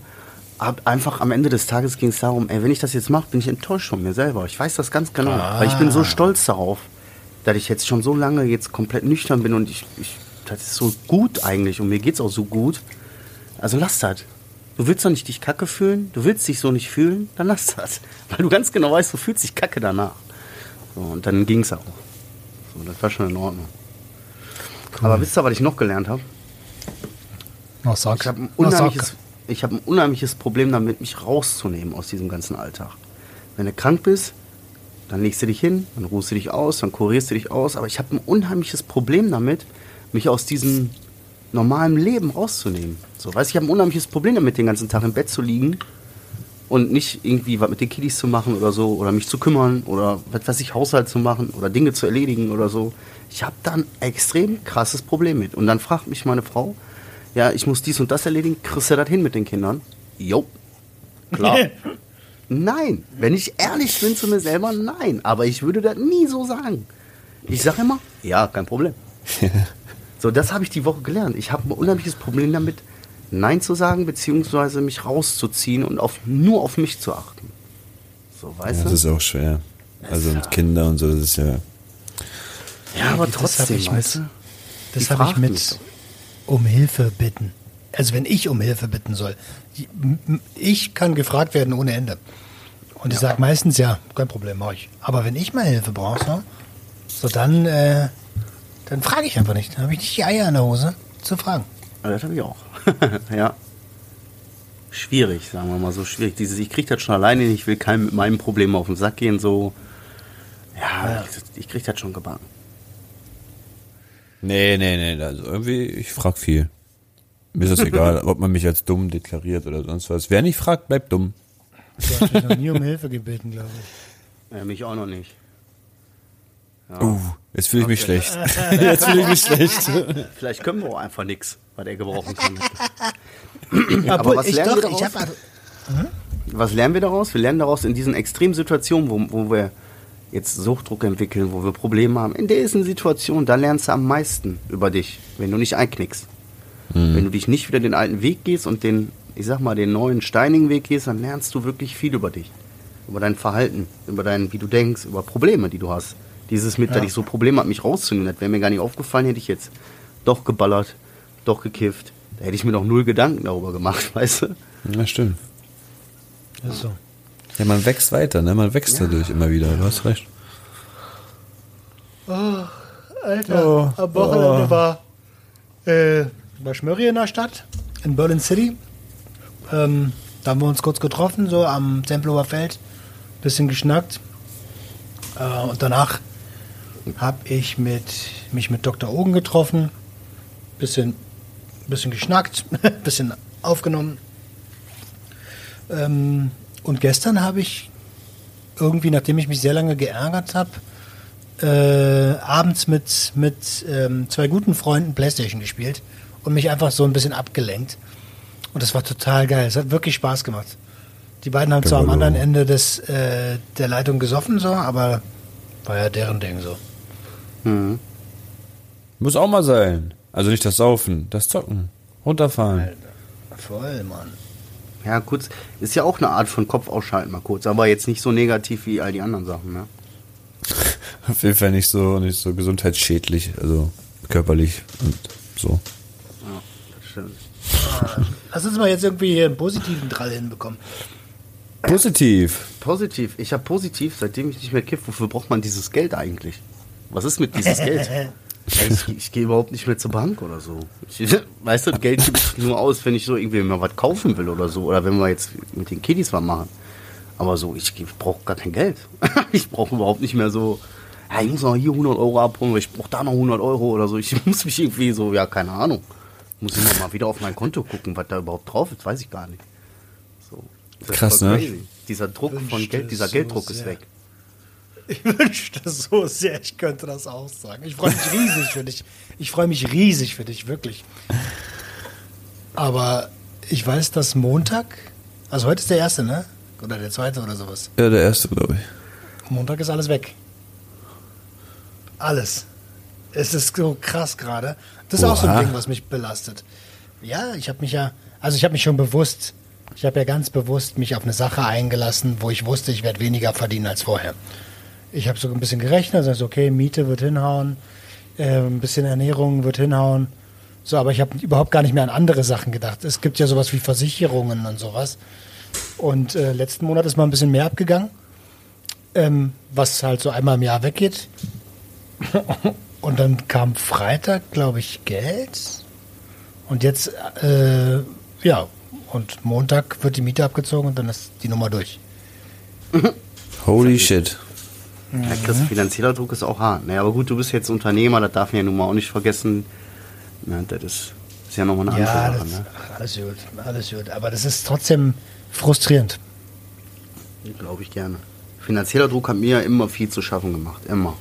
Speaker 4: Hab einfach am Ende des Tages ging es darum, ey, wenn ich das jetzt mache, bin ich enttäuscht von mir selber. Ich weiß das ganz genau. Weil ich bin so stolz darauf, dass ich jetzt schon so lange jetzt komplett nüchtern bin und ich, ich das ist so gut eigentlich und mir geht's auch so gut. Also lass das. Du willst doch nicht dich kacke fühlen, du willst dich so nicht fühlen, dann lass das. Weil du ganz genau weißt, du fühlst dich kacke danach. So, und dann ging's auch. So, das war schon in Ordnung. Aber wisst ihr, was ich noch gelernt habe?
Speaker 2: Noch sag.
Speaker 4: Ich habe ein, unheimliches- ich hab ein unheimliches Problem damit, mich rauszunehmen aus diesem ganzen Alltag. Wenn du krank bist, dann legst du dich hin, dann ruhst du dich aus, dann kurierst du dich aus. Aber ich habe ein unheimliches Problem damit, mich aus diesem normalen Leben rauszunehmen. So, weißt, ich habe ein unheimliches Problem damit, den ganzen Tag im Bett zu liegen und nicht irgendwie was mit den Kiddies zu machen oder so oder mich zu kümmern oder was weiß ich, Haushalt zu machen oder Dinge zu erledigen oder so. Ich habe da ein extrem krasses Problem mit. Und dann fragt mich meine Frau, ja, ich muss dies und das erledigen, kriegst du das hin mit den Kindern? Jo, klar. nein, wenn ich ehrlich bin zu mir selber, nein. Aber ich würde das nie so sagen. Ich sage immer, ja, kein Problem. So, das habe ich die Woche gelernt. Ich habe ein unheimliches Problem damit, Nein zu sagen, beziehungsweise mich rauszuziehen und auf, nur auf mich zu achten. So, weißt
Speaker 3: Ja, das ist auch schwer. Also mit Kindern und so, das ist ja.
Speaker 4: du? Ja, aber trotzdem,
Speaker 2: ich
Speaker 4: weißt du?
Speaker 2: mit, das habe ich mit
Speaker 4: mich.
Speaker 2: um Hilfe bitten. Also wenn ich um Hilfe bitten soll. Ich kann gefragt werden ohne Ende. Und ich sage meistens, ja, kein Problem, mach ich. Aber wenn ich mal Hilfe brauche, so, dann, äh, dann frage ich einfach nicht. Dann habe ich nicht die Eier in der Hose zu fragen.
Speaker 4: Ja, das habe ich auch. ja. Schwierig, sagen wir mal so schwierig. Dieses, ich kriege das schon alleine ich will keinem mit meinem Problem auf den Sack gehen, so. Ja, ich, ich kriege das schon gebacken.
Speaker 3: Nee, nee, nee. Also irgendwie, ich frag viel. Mir ist das egal, ob man mich als dumm deklariert oder sonst was. Wer nicht fragt, bleibt dumm.
Speaker 2: Du hast mich noch nie um Hilfe gebeten, glaube ich.
Speaker 4: Ja, mich auch noch nicht.
Speaker 3: Uh, jetzt fühle ich mich schlecht. jetzt fühle ich mich schlecht.
Speaker 4: Vielleicht können wir auch einfach nichts, was er gebrauchen kann.
Speaker 2: Obwohl,
Speaker 4: was
Speaker 2: ich
Speaker 4: lernen
Speaker 2: doch,
Speaker 4: wir daraus?
Speaker 2: habe
Speaker 4: Was lernen wir daraus? Wir lernen daraus in diesen extremen Situationen, wo, wo wir jetzt Suchtdruck entwickeln, wo wir Probleme haben. In diesen Situationen, da lernst du am meisten über dich, wenn du nicht einknickst. Wenn du dich nicht wieder den alten Weg gehst und den, ich sag mal, den neuen steinigen Weg gehst, dann lernst du wirklich viel über dich. Über dein Verhalten, über dein, wie du denkst, über Probleme, die du hast. Dieses mit,
Speaker 2: Ja.
Speaker 4: dass ich so Probleme habe, mich rauszunehmen, das wäre mir gar nicht aufgefallen, hätte ich jetzt doch geballert, doch gekifft. Da hätte ich mir noch null Gedanken darüber gemacht, weißt du?
Speaker 3: Ja, stimmt.
Speaker 2: ist so.
Speaker 3: Ja, man wächst weiter, ne? Man wächst dadurch immer wieder. Du hast recht.
Speaker 2: Alter,
Speaker 3: Oh,
Speaker 2: am Wochenende war, äh, war Schmörri in der Stadt, in Berlin City. Ähm, da haben wir uns kurz getroffen, so am Tempelhofer Feld, bisschen geschnackt. Äh, und danach habe ich mit, mich mit Dr. Ogen getroffen, bisschen, bisschen geschnackt, bisschen aufgenommen. Ähm, und gestern habe ich irgendwie, nachdem ich mich sehr lange geärgert habe, äh, abends mit, mit ähm, zwei guten Freunden Playstation gespielt und mich einfach so ein bisschen abgelenkt. Und das war total geil. Es hat wirklich Spaß gemacht. Die beiden haben zwar am anderen Ende des, äh, der Leitung gesoffen, so, aber war ja deren Ding so.
Speaker 4: Mhm.
Speaker 3: Muss auch mal sein. Also nicht das Saufen, das Zocken. Runterfahren.
Speaker 2: Voll, Mann.
Speaker 4: Ja, kurz, ist ja auch eine Art von Kopf ausschalten, mal kurz, aber jetzt nicht so negativ wie all die anderen Sachen, ne?
Speaker 3: Auf jeden Fall nicht so, nicht so gesundheitsschädlich, also körperlich und so.
Speaker 4: Ja, das stimmt.
Speaker 2: Lass uns mal jetzt irgendwie hier einen positiven Drall hinbekommen.
Speaker 3: Positiv.
Speaker 4: Positiv, ich habe positiv, seitdem ich nicht mehr kiff, wofür braucht man dieses Geld eigentlich? Was ist mit dieses Geld? Ich, ich gehe überhaupt nicht mehr zur Bank oder so. Ich, weißt du, das Geld gebe ich nur aus, wenn ich so irgendwie mal was kaufen will oder so. Oder wenn wir jetzt mit den Kiddies was machen. Aber so, ich, ich brauche gar kein Geld. ich brauche überhaupt nicht mehr so, ja, ich muss noch hier 100 Euro abholen, oder ich brauche da noch 100 Euro oder so. Ich muss mich irgendwie so, ja, keine Ahnung. Muss ich mal wieder auf mein Konto gucken, was da überhaupt drauf ist, weiß ich gar nicht. So. Das ist
Speaker 3: Krass,
Speaker 4: voll
Speaker 3: ne?
Speaker 4: crazy. Dieser Druck von
Speaker 2: Wünschte
Speaker 4: Geld, dieser
Speaker 2: so
Speaker 4: Gelddruck ist weg.
Speaker 2: Ich wünschte so sehr, ich könnte das auch sagen. Ich freue mich riesig für dich. Ich freue mich riesig für dich, wirklich. Aber ich weiß, dass Montag, also heute ist der erste, ne? Oder der zweite oder sowas.
Speaker 3: Ja, der erste, glaube ich.
Speaker 2: Montag ist alles weg. Alles. Es ist so krass gerade. Das ist auch so
Speaker 3: Oha.
Speaker 2: ein Ding, was mich belastet. Ja, ich habe mich ja, also ich habe mich schon bewusst, ich habe ja ganz bewusst mich auf eine Sache eingelassen, wo ich wusste, ich werde weniger verdienen als vorher. Ich habe so ein bisschen gerechnet, also okay, Miete wird hinhauen, äh, ein bisschen Ernährung wird hinhauen, So, aber ich habe überhaupt gar nicht mehr an andere Sachen gedacht. Es gibt ja sowas wie Versicherungen und sowas. Und äh, letzten Monat ist mal ein bisschen mehr abgegangen, ähm, was halt so einmal im Jahr weggeht. Und dann kam Freitag, glaube ich, Geld. Und jetzt, äh, ja, und Montag wird die Miete abgezogen und dann ist die Nummer durch.
Speaker 3: Holy shit.
Speaker 4: Ja, Chris, finanzieller Druck ist auch hart. Ne? Aber gut, du bist jetzt Unternehmer, das darf man ja nun mal auch nicht vergessen. Ja, das ist, ist ja nochmal eine andere
Speaker 2: Ja,
Speaker 4: Sache. Ne?
Speaker 2: alles gut, alles gut. Aber das ist trotzdem frustrierend.
Speaker 4: Glaube ich gerne. Finanzieller Druck hat mir ja immer viel zu schaffen gemacht. Immer.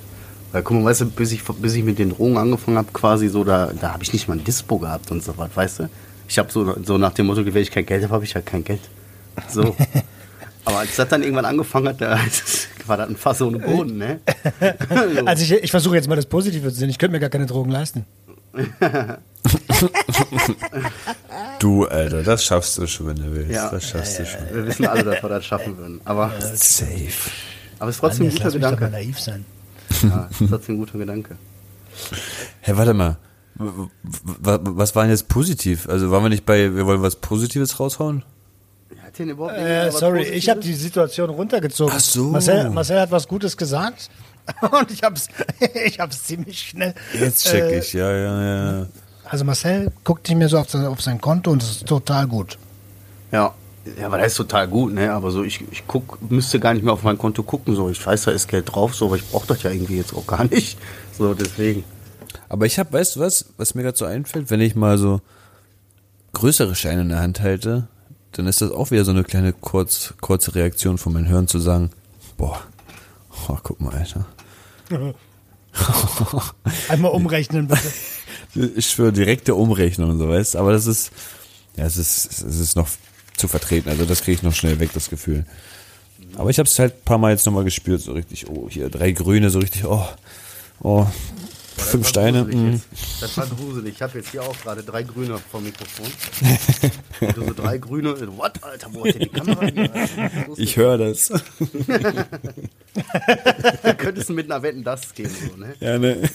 Speaker 4: Weil, guck mal, weißt du, bis ich, bis ich mit den Drogen angefangen habe, quasi so, da, da habe ich nicht mal ein Dispo gehabt und so was, weißt du? Ich habe so, so nach dem Motto, wenn ich kein Geld habe, habe ich halt kein Geld. So. Aber als das dann irgendwann angefangen hat, da war das ein Fass ohne Boden, ne? So.
Speaker 2: Also ich, ich versuche jetzt mal das Positive zu sehen. Ich könnte mir gar keine Drogen leisten.
Speaker 3: Du, Alter, das schaffst du schon, wenn du willst.
Speaker 4: Ja.
Speaker 3: Das schaffst du schon.
Speaker 4: Wir wissen alle, dass wir das schaffen würden. Aber,
Speaker 3: Safe.
Speaker 4: aber es ist trotzdem ein
Speaker 2: Mann, jetzt
Speaker 4: guter
Speaker 2: lass mich doch mal
Speaker 4: Gedanke.
Speaker 2: naiv sein.
Speaker 4: Ja, es ist trotzdem ein guter Gedanke.
Speaker 3: Hey, warte mal. Was war denn jetzt positiv? Also waren wir nicht bei, wir wollen was Positives raushauen?
Speaker 4: Hat denn überhaupt
Speaker 2: Äh,
Speaker 4: irgendwas
Speaker 2: sorry, ich habe die Situation runtergezogen.
Speaker 3: Ach so.
Speaker 2: Marcel, Marcel hat was Gutes gesagt und ich habe es ich hab's ziemlich schnell.
Speaker 3: Jetzt check
Speaker 2: äh,
Speaker 3: ich, ja, ja, ja.
Speaker 2: Also Marcel guckt nicht mehr so auf sein, auf sein Konto und das ist total gut.
Speaker 4: Ja. Ja, aber das ist total gut, ne? Aber so, ich, ich guck, müsste gar nicht mehr auf mein Konto gucken. So, ich weiß, da ist Geld drauf, so, aber ich brauche das ja irgendwie jetzt auch gar nicht. So, deswegen.
Speaker 3: Aber ich habe, weißt du was, was mir gerade so einfällt, wenn ich mal so größere Scheine in der Hand halte, dann ist das auch wieder so eine kleine kurz, kurze Reaktion von meinem Hirn zu sagen, boah, oh, guck mal, Alter.
Speaker 2: Einmal umrechnen bitte.
Speaker 3: Ich schwöre, direkte Umrechnung und so, weißt Aber das ist, ja, es ist, es ist noch zu vertreten. Also das kriege ich noch schnell weg, das Gefühl. Aber ich habe es halt ein paar Mal jetzt nochmal gespürt, so richtig, oh, hier drei Grüne, so richtig, oh, oh, fünf Steine.
Speaker 4: jetzt. Das war gruselig. Ich habe jetzt hier auch gerade drei Grüne vom Mikrofon. Und du so drei Grüne. What, Alter, wo hat denn die Kamera? hier?
Speaker 3: Ich höre das.
Speaker 4: mit- könntest du mit einer Wetten das gehen, so, ne?
Speaker 3: Ja, ne?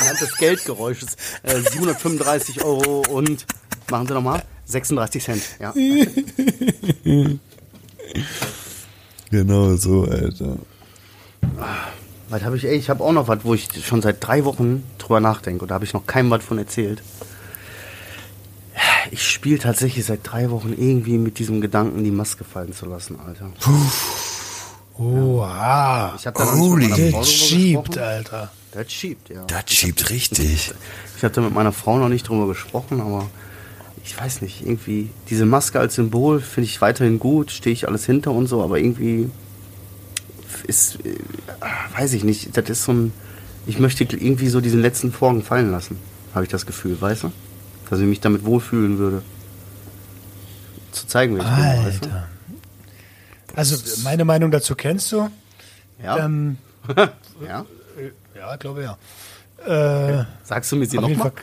Speaker 4: Anhand des Geldgeräusches. Äh, 735 Euro und, machen Sie nochmal, 36 Cent. Ja.
Speaker 3: Genau so, Alter.
Speaker 4: Was habe ich, ey, ich habe auch noch was, wo ich schon seit drei Wochen drüber nachdenke. Und da habe ich noch keinem was von erzählt. Ich spiele tatsächlich seit drei Wochen irgendwie mit diesem Gedanken, die Maske fallen zu lassen, Alter.
Speaker 2: Oha.
Speaker 4: Ich habe da Frau
Speaker 2: Das schiebt. Alter.
Speaker 4: Das schiebt, ja.
Speaker 3: Das schiebt richtig.
Speaker 4: Ich hatte mit meiner Frau noch nicht drüber gesprochen, aber ich weiß nicht, irgendwie diese Maske als Symbol finde ich weiterhin gut, stehe ich alles hinter und so, aber irgendwie ist, äh, weiß ich nicht, das ist so ein, ich möchte irgendwie so diesen letzten Vorhang fallen lassen, habe ich das Gefühl, weißt du? Dass ich mich damit wohlfühlen würde. Zu zeigen, wer ich bin, weißt
Speaker 2: Alter. Also meine Meinung dazu kennst du?
Speaker 4: du? Ja,
Speaker 2: Ähm,
Speaker 4: ja.
Speaker 2: ja, glaube ja. Äh,
Speaker 4: Sagst du mir sie nochmal?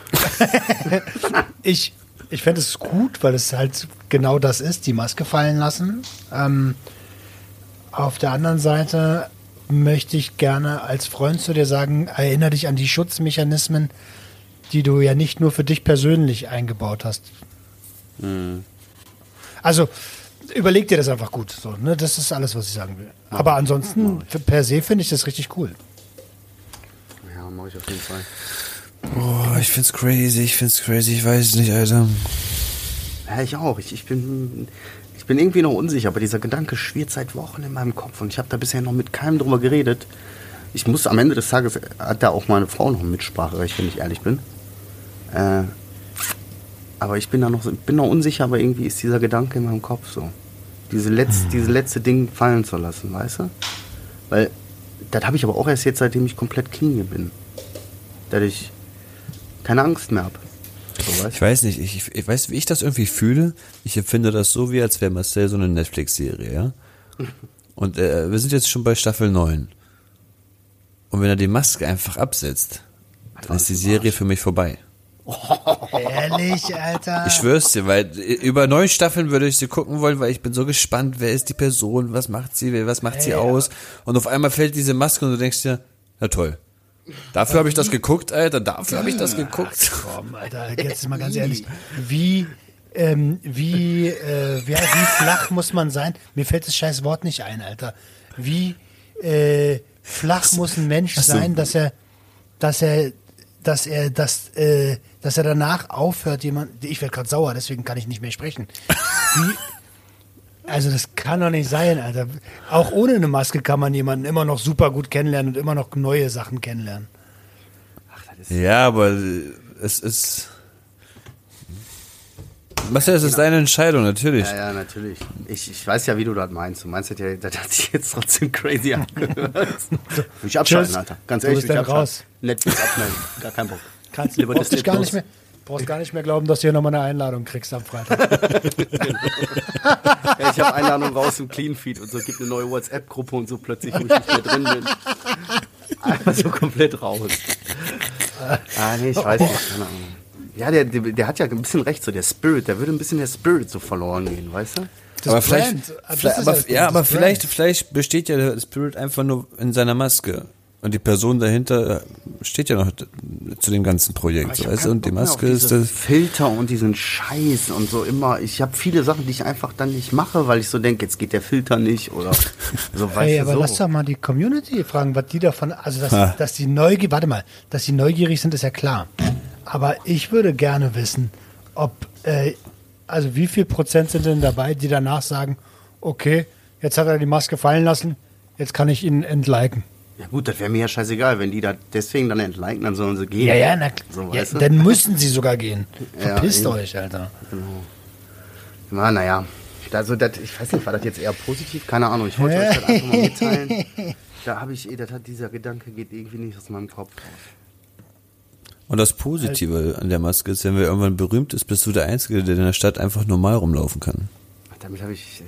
Speaker 2: Ich ich fände es gut, weil es halt genau das ist, die Maske fallen lassen. Ähm, auf der anderen Seite möchte ich gerne als Freund zu dir sagen, erinnere dich an die Schutzmechanismen, die du ja nicht nur für dich persönlich eingebaut hast. Also überleg dir das einfach gut. So, ne? Das ist alles, was ich sagen will. Aber ansonsten, per se finde ich das richtig cool.
Speaker 4: Ja, mache ich auf jeden Fall.
Speaker 3: Oh, ich find's crazy, ich find's crazy, ich weiß es nicht, Alter.
Speaker 4: Ja, ich auch. Ich, ich, bin, bin irgendwie noch unsicher, aber dieser Gedanke schwirrt seit Wochen in meinem Kopf und ich habe da bisher noch mit keinem drüber geredet. Ich muss am Ende des Tages, hat da auch meine Frau noch ein Mitspracherecht, wenn ich ehrlich bin. Äh, aber ich bin da noch, bin noch unsicher, aber irgendwie ist dieser Gedanke in meinem Kopf so. Diese letzte,
Speaker 3: Hm.
Speaker 4: diese letzte Ding fallen zu lassen, weißt du? Weil, das habe ich aber auch erst jetzt, seitdem ich komplett clean bin. Dass ich keine Angst mehr habe. Weißt
Speaker 3: Ich weiß nicht, ich, ich, weiß, wie ich das irgendwie fühle. Ich empfinde das so, wie als wäre Marcel so eine Netflix-Serie, ja? Und äh, wir sind jetzt schon bei Staffel 9. Und wenn er die Maske einfach absetzt, dann ist die Serie für mich vorbei.
Speaker 2: Ehrlich, Alter.
Speaker 3: Ich schwör's dir, weil äh, über neun Staffeln würde ich sie gucken wollen, weil ich bin so gespannt, wer ist die Person, was macht sie, was macht sie
Speaker 2: Ey,
Speaker 3: aus? Und auf einmal fällt diese Maske und du denkst dir, na toll. Dafür habe ich das geguckt, Alter. Dafür habe ich das geguckt.
Speaker 2: Komm, Alter, jetzt mal ganz ehrlich. Wie, ähm, wie, äh, wie, wie flach muss man sein? Mir fällt das scheiß Wort nicht ein, Alter. Wie äh, flach muss ein Mensch
Speaker 3: Ach
Speaker 2: sein, dass er, dass er, dass er, dass, äh, dass er danach aufhört, jemand. Ich werde gerade sauer, deswegen kann ich nicht mehr sprechen. Wie, also das kann doch nicht sein, Alter. Auch ohne eine Maske kann man jemanden immer noch super gut kennenlernen und immer noch neue Sachen kennenlernen.
Speaker 3: Ja, aber es ist. Marcel, es ist deine Entscheidung, natürlich.
Speaker 4: Ja, ja, natürlich. Ich, ich weiß ja, wie du das meinst. Du meinst, das, ja, das hat sich jetzt trotzdem crazy angehört. Ich abschalten. Alter. Ganz
Speaker 2: Du
Speaker 4: ehrlich, ich
Speaker 2: dann
Speaker 4: abschalten.
Speaker 2: raus.
Speaker 4: Netflix abmelden. Gar kein Bock.
Speaker 2: Kannst,
Speaker 4: Lieber
Speaker 2: brauchst dich
Speaker 4: Disney
Speaker 2: gar nicht mehr, brauchst gar nicht mehr glauben, dass du hier nochmal eine Einladung kriegst am Freitag.
Speaker 4: Ja, ich habe Einladung raus im Clean Feed und so. Gibt eine neue WhatsApp-Gruppe und so plötzlich, wo ich nicht mehr drin bin. Einfach so komplett raus. Ah, nee, ich weiß nicht. Keine Ahnung. Ja, der, der, der hat ja ein bisschen recht, so der Spirit, der würde ein bisschen der Spirit so verloren gehen, weißt du?
Speaker 2: Das
Speaker 3: aber vielleicht,
Speaker 2: Brand, das
Speaker 3: vielleicht, aber, ja, aber vielleicht, vielleicht besteht ja der Spirit einfach nur in seiner Maske. Und die Person dahinter steht ja noch zu dem ganzen Projekt.
Speaker 4: Hab
Speaker 3: Weißt Und die Maske ist das.
Speaker 4: Filter und diesen Scheiß und so immer. Ich habe viele Sachen, die ich einfach dann nicht mache, weil ich so denke, jetzt geht der Filter nicht oder so weißt
Speaker 2: Hey, aber
Speaker 4: so.
Speaker 2: lass doch mal die Community fragen, was die davon, also dass,
Speaker 3: Ha.
Speaker 2: dass die neugierig, warte mal, dass die neugierig sind, ist ja klar. Aber ich würde gerne wissen, ob, äh, also wie viel Prozent sind denn dabei, die danach sagen, okay, jetzt hat er die Maske fallen lassen, jetzt kann ich ihn entliken.
Speaker 4: Ja gut, das wäre mir ja scheißegal, wenn die da deswegen dann entliken, dann sollen sie gehen.
Speaker 2: Ja, ja, na,
Speaker 4: so,
Speaker 2: ja dann müssten sie sogar gehen.
Speaker 4: Ja,
Speaker 2: Verpisst
Speaker 4: eben.
Speaker 2: euch, Alter.
Speaker 4: Na, naja. Also, das, ich weiß nicht, war das jetzt eher positiv? Keine Ahnung. Ich wollte euch das einfach mal mitteilen. Da habe ich, eh, das hat dieser Gedanke geht irgendwie nicht aus meinem Kopf.
Speaker 3: Und das Positive an der Maske ist, wenn wir irgendwann berühmt ist, bist du der Einzige, der in der Stadt einfach normal rumlaufen kann.
Speaker 4: Damit habe ich.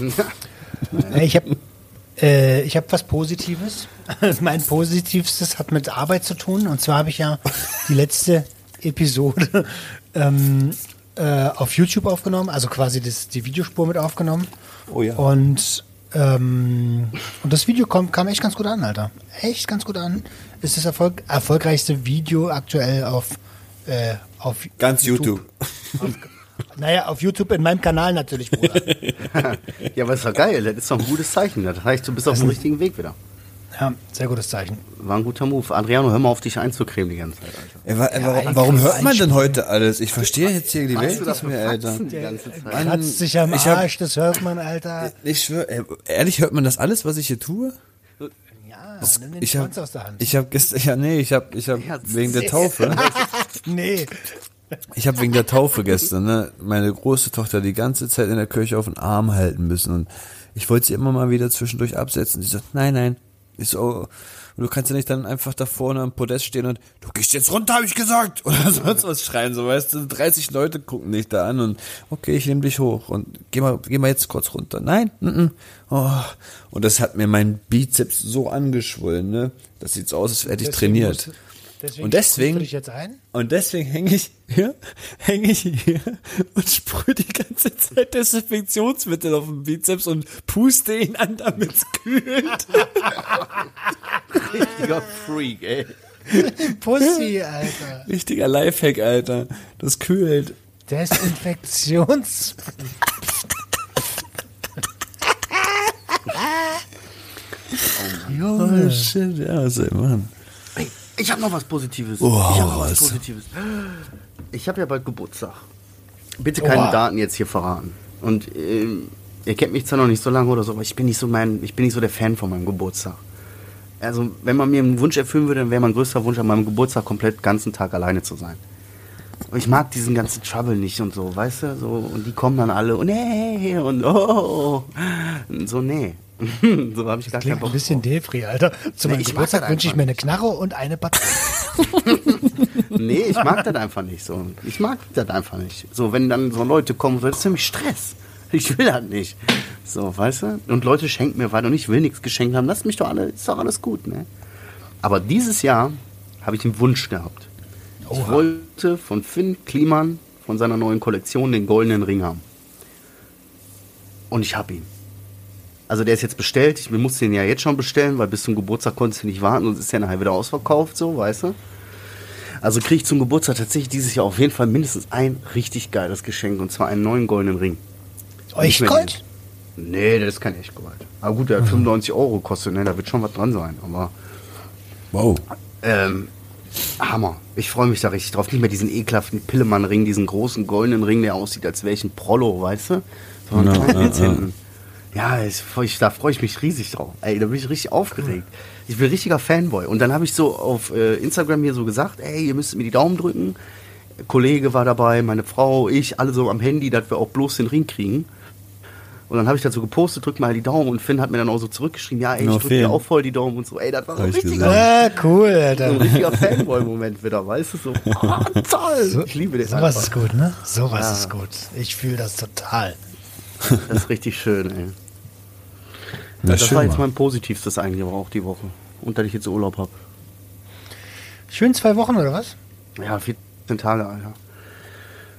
Speaker 2: Ich habe äh, ich hab was Positives. mein Positivstes hat mit Arbeit zu tun. Und zwar habe ich ja die letzte Episode ähm, äh, auf YouTube aufgenommen, also quasi das, die Videospur mit aufgenommen.
Speaker 3: Oh ja.
Speaker 2: Und, ähm, und das Video kam, kam echt ganz gut an, Alter. Echt ganz gut an. Ist das Erfolg, erfolgreichste Video aktuell auf, äh, auf
Speaker 3: Ganz YouTube.
Speaker 2: Naja, auf YouTube in meinem Kanal natürlich, Bruder.
Speaker 4: ja, aber ist doch geil. Das ist doch ein gutes Zeichen. Das heißt, du bist auf dem richtigen Weg wieder.
Speaker 2: ja, sehr gutes Zeichen.
Speaker 4: War ein guter Move. Adriano, hör mal auf, dich einzucremen die ganze Zeit, Alter.
Speaker 3: Ja, wa- warum,
Speaker 2: eigentlich
Speaker 3: warum
Speaker 2: kann
Speaker 3: hört man denn heute alles? Ich verstehe jetzt hier die Welt nicht mehr, Alter.
Speaker 4: Die ganze Zeit?
Speaker 3: Mann,
Speaker 2: Kratzt sich am
Speaker 3: ich hab-
Speaker 2: Arsch, das hört man, Alter.
Speaker 3: Ich schwöre, ey, ehrlich hört man das alles, was ich hier tue?
Speaker 2: Ja, nimm den
Speaker 3: Ich habe,
Speaker 2: Schwanz aus der Hand.
Speaker 3: ich habe gestern, ja nee, ich habe, ich habe
Speaker 4: Ja,
Speaker 3: wegen der. Taufe,
Speaker 2: nee.
Speaker 3: Ich habe wegen der Taufe gestern, ne, meine große Tochter die ganze Zeit in der Kirche auf den Arm halten müssen und ich wollte sie immer mal wieder zwischendurch absetzen. Sie sagt, nein, nein, ich so, und du kannst ja nicht dann einfach da vorne am Podest stehen und du gehst jetzt runter, habe ich gesagt, oder sonst was schreien, so weißt du, 30 Leute gucken dich da an und okay, ich nehme dich hoch und geh mal, geh mal jetzt kurz runter. Nein, mm, mm. Oh. und das hat mir mein Bizeps so angeschwollen, ne? Das sieht so aus, als hätte ich trainiert.
Speaker 2: musst- deswegen
Speaker 3: und deswegen und deswegen hänge ich hier, hänge ich hier und sprühe die ganze Zeit Desinfektionsmittel auf den Bizeps und puste ihn an, damit es kühlt.
Speaker 4: Richtiger Freak, ey.
Speaker 2: Pussy, Alter.
Speaker 3: Richtiger Lifehack, Alter. Das kühlt.
Speaker 2: Desinfektions...
Speaker 3: Oh shit, ja, was soll ich
Speaker 4: habe noch was Positives.
Speaker 3: Oh,
Speaker 4: ich habe noch was? Positives. Ich habe ja bald Geburtstag. Bitte keine
Speaker 2: Oha.
Speaker 4: Daten jetzt hier verraten. Und ähm, ihr kennt mich zwar noch nicht so lange oder so, aber ich bin nicht so mein, ich bin nicht so der Fan von meinem Geburtstag. Also wenn man mir einen Wunsch erfüllen würde, dann wäre mein größter Wunsch an meinem Geburtstag komplett den ganzen Tag alleine zu sein. Und ich mag diesen ganzen Trouble nicht und so, weißt du? So, und die kommen dann alle und hey und oh. Und so, nee. so habe ich gar keinen
Speaker 2: Klingt
Speaker 4: Bock.
Speaker 2: ein bisschen Defri, Alter. Zu
Speaker 4: Nee,
Speaker 2: meinem Geburtstag
Speaker 4: das
Speaker 2: wünsche ich mir eine Knarre und eine Patrone.
Speaker 4: Nee, ich mag das einfach nicht so. Ich mag das einfach nicht. So, wenn dann so Leute kommen, das ist nämlich Stress. Ich will das nicht. So, weißt du? Und Leute schenken mir was und ich will nichts geschenkt haben. Lass mich doch alle, ist doch alles gut, ne? Aber dieses Jahr habe ich einen Wunsch gehabt. Ich wollte von Finn Kliman, von seiner neuen Kollektion, den goldenen Ring haben. Und ich habe ihn. Also der ist jetzt bestellt. Ich musste den ja jetzt schon bestellen, weil bis zum Geburtstag konntest du nicht warten und ist ja nachher wieder ausverkauft, so, weißt du? Also kriege ich zum Geburtstag tatsächlich dieses Jahr auf jeden Fall mindestens ein richtig geiles Geschenk und zwar einen neuen goldenen Ring.
Speaker 2: Euch
Speaker 4: Nicht mehr
Speaker 2: Gold?
Speaker 4: den- Nee, das ist kein echt Gold. Aber gut, der hat 95 Euro kostet, ne? Da wird schon was dran sein. Aber
Speaker 3: Wow.
Speaker 4: ähm, Hammer. Ich freue mich da richtig drauf. Nicht mehr diesen ekelhaften Pillemann-Ring, diesen großen goldenen Ring, der aussieht, als wäre ich ein Prollo, weißt du? Sondern
Speaker 3: ja.
Speaker 4: hinten. Ja, ich, da freue ich mich riesig drauf. Ey, da bin ich richtig aufgeregt. Ich bin ein richtiger Fanboy. Und dann habe ich so auf äh, Instagram hier so gesagt, ey, ihr müsst mir die Daumen drücken. Kollege war dabei, meine Frau, ich, alle so am Handy, dass wir auch bloß den Ring kriegen. Und dann habe ich dazu gepostet, drück mal die Daumen und Finn hat mir dann auch so zurückgeschrieben, ja, ey, ich
Speaker 3: Ja,
Speaker 4: drück dir auch voll die Daumen und so. Ey, das war so ein
Speaker 3: ich
Speaker 4: richtiger,
Speaker 2: Ah, cool,
Speaker 4: so ein
Speaker 2: Alter.
Speaker 4: richtiger Fanboy-Moment wieder, weißt du? So, ah, toll, ich liebe den
Speaker 2: Sowas ist gut, ne? Sowas
Speaker 4: Ja.
Speaker 2: ist gut. Ich fühle das total.
Speaker 4: Das ist richtig schön, ey.
Speaker 3: Na,
Speaker 4: das
Speaker 3: schön,
Speaker 4: war jetzt
Speaker 3: Mann.
Speaker 4: mein Positivstes auch die Woche. Und dass ich jetzt Urlaub habe.
Speaker 2: Schön zwei Wochen, oder was?
Speaker 4: Ja, 14 Tage, Alter.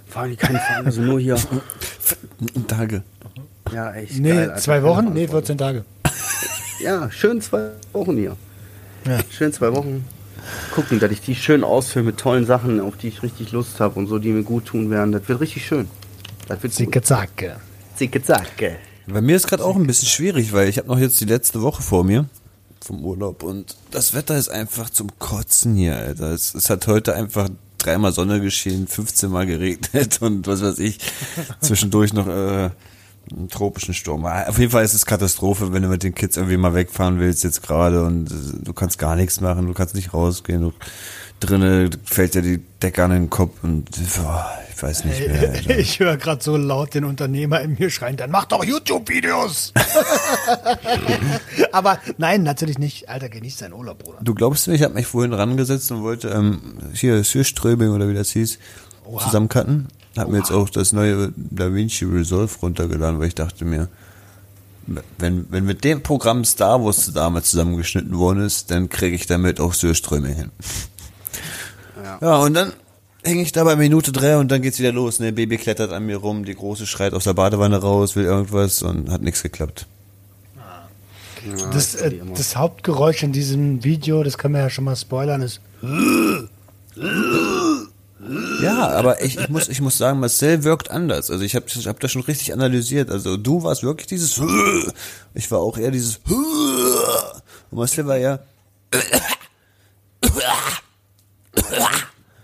Speaker 4: Fahren die keine Fahren, also nur hier.
Speaker 3: Tage.
Speaker 4: Ja, echt.
Speaker 2: Nee,
Speaker 4: geil, Alter.
Speaker 2: zwei Wochen? Nee,
Speaker 4: Verantwortung.
Speaker 2: 14 Tage.
Speaker 4: Ja, schön zwei Wochen hier.
Speaker 2: Ja.
Speaker 4: Schön zwei Wochen. Gucken, dass ich die schön ausfülle mit tollen Sachen, auf die ich richtig Lust habe und so, die mir gut tun werden. Das wird richtig schön. Das wird
Speaker 2: Zicke, zacke.
Speaker 4: Zicke, zacke.
Speaker 3: Bei mir ist gerade auch ein bisschen schwierig, weil ich habe noch jetzt die letzte Woche vor mir vom Urlaub und das Wetter ist einfach zum Kotzen hier, Alter. Es, es hat heute einfach dreimal Sonne geschienen, 15 Mal geregnet und was weiß ich, zwischendurch noch äh, einen tropischen Sturm. Aber Auf jeden Fall ist es Katastrophe, wenn du mit den Kids irgendwie mal wegfahren willst jetzt gerade und äh, du kannst gar nichts machen, du kannst nicht rausgehen, du drinnen fällt dir die Decke an den Kopf und boah, ich weiß nicht mehr. Alter.
Speaker 2: Ich höre gerade so laut den Unternehmer in mir schreien, dann mach doch YouTube-Videos. Aber nein, natürlich nicht. Alter, genieß deinen Urlaub, Bruder.
Speaker 3: Du glaubst mir, ich habe mich vorhin rangesetzt und wollte ähm, hier Sürströming oder wie das hieß, zusammencutten. Hab mir jetzt auch das neue DaVinci Resolve runtergeladen, weil ich dachte mir, wenn, wenn mit dem Programm Star Wars damals zusammengeschnitten worden ist, dann kriege ich damit auch Sürströming hin. Ja. und dann hänge ich da bei Minute drei und dann geht's wieder los. Ne, Baby klettert an mir rum, die Große schreit aus der Badewanne raus, will irgendwas und hat nichts geklappt.
Speaker 4: Ja,
Speaker 2: Das, äh, das Hauptgeräusch in diesem Video, das können wir ja schon mal spoilern, ist
Speaker 3: Ja, aber ich, ich muss ich muss sagen, Marcel wirkt anders. Also ich habe ich hab das schon richtig analysiert. Also du warst wirklich dieses ich war auch eher dieses und Marcel war ja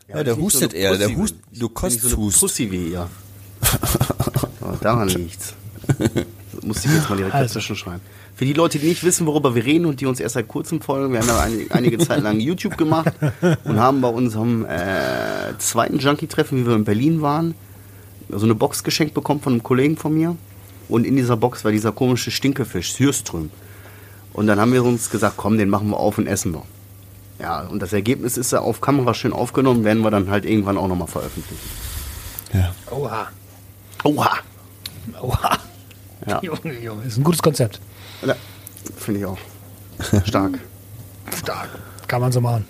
Speaker 3: ja, der
Speaker 4: nicht so
Speaker 3: hustet
Speaker 4: eine
Speaker 3: eher, der hust,
Speaker 4: bin.
Speaker 3: du
Speaker 4: nicht so eine
Speaker 3: kosthust.
Speaker 4: Pussy wie ihr. Aber daran liegt's. Das muss ich jetzt mal direkt
Speaker 2: Also.
Speaker 4: dazwischen schreiben. Für die Leute, die nicht wissen, worüber wir reden und die uns erst seit kurzem folgen, wir haben ja einige, einige Zeit lang YouTube gemacht und haben bei unserem äh, zweiten Junkie-Treffen, wie wir in Berlin waren, so eine Box geschenkt bekommen von einem Kollegen von mir. Und in dieser Box war dieser komische Stinkefisch, Sürström. Und dann haben wir uns gesagt, komm, den machen wir auf und essen wir. Ja, und das Ergebnis ist ja auf Kamera schön aufgenommen, werden wir dann halt irgendwann auch nochmal veröffentlichen.
Speaker 3: Ja.
Speaker 2: Oha.
Speaker 4: Oha!
Speaker 2: Oha.
Speaker 4: Ja,
Speaker 2: Junge, Junge, ist ein gutes Konzept.
Speaker 4: ja finde ich auch. Stark.
Speaker 2: Stark. Kann man so machen.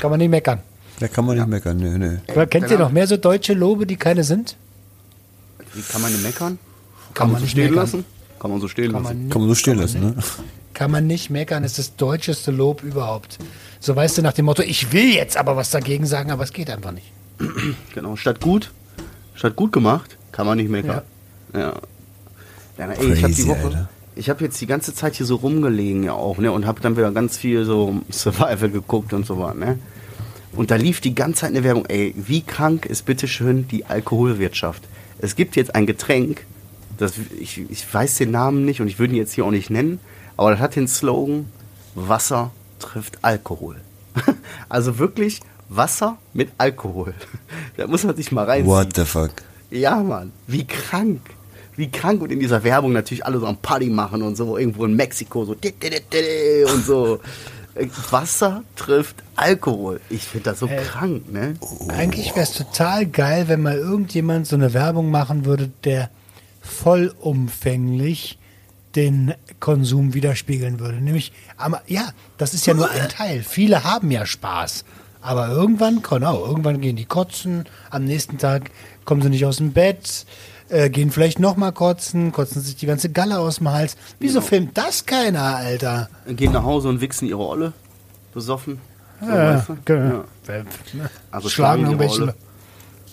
Speaker 2: Kann man nicht meckern.
Speaker 3: Da kann man nicht meckern, nö, nö.
Speaker 2: Aber kennt ihr noch mehr so deutsche Lobe, die keine sind?
Speaker 4: Wie kann man denn meckern?
Speaker 2: Kann man
Speaker 4: so
Speaker 2: nicht
Speaker 4: stehen
Speaker 2: meckern.
Speaker 4: lassen? Kann man so stehen
Speaker 2: Kann
Speaker 4: lassen.
Speaker 2: man,
Speaker 3: Kann man so stehen
Speaker 2: kann
Speaker 3: lassen,
Speaker 2: man
Speaker 3: ne?
Speaker 2: Kann man nicht meckern, ist das deutscheste Lob überhaupt. So weißt du nach dem Motto, ich will jetzt aber was dagegen sagen, aber es geht einfach nicht.
Speaker 4: Genau, statt gut, statt gut gemacht, kann man nicht meckern. Ja. ja. na, ey, ich habe die Woche,
Speaker 3: Alter.
Speaker 4: ich habe jetzt die ganze Zeit hier so rumgelegen ja auch, ne, und habe dann wieder ganz viel so Survival geguckt und so was, ne. Und da lief die ganze Zeit eine Werbung, ey, wie krank ist bitteschön die Alkoholwirtschaft? Es gibt jetzt ein Getränk, das, ich, ich weiß den Namen nicht und ich würde ihn jetzt hier auch nicht nennen, aber das hat den Slogan, Wasser trifft Alkohol. also wirklich Wasser mit Alkohol. Da muss man sich mal reinziehen.
Speaker 3: What the fuck?
Speaker 4: Ja, Mann, wie krank. Wie krank und in dieser Werbung natürlich alle so am Party machen und so, irgendwo in Mexiko so und so. Wasser trifft Alkohol. Ich finde das so krank, ne?
Speaker 2: Eigentlich wäre es total geil, wenn mal irgendjemand so eine Werbung machen würde, der vollumfänglich den Konsum widerspiegeln würde. Nämlich, ja, das ist ja nur ein Teil. Viele haben ja Spaß Aber irgendwann, genau, irgendwann gehen die kotzen, am nächsten Tag kommen sie nicht aus dem Bett, äh, gehen vielleicht nochmal kotzen, kotzen sich die ganze Galle aus dem Hals. Wieso filmt das keiner, Alter?
Speaker 4: Gehen nach Hause und wichsen ihre Olle. Besoffen. So,
Speaker 2: Ja,
Speaker 4: weißt du?
Speaker 2: genau.
Speaker 4: Ja.
Speaker 2: Ja.
Speaker 4: Also
Speaker 2: schlagen
Speaker 4: schlagen die
Speaker 2: irgendwelche.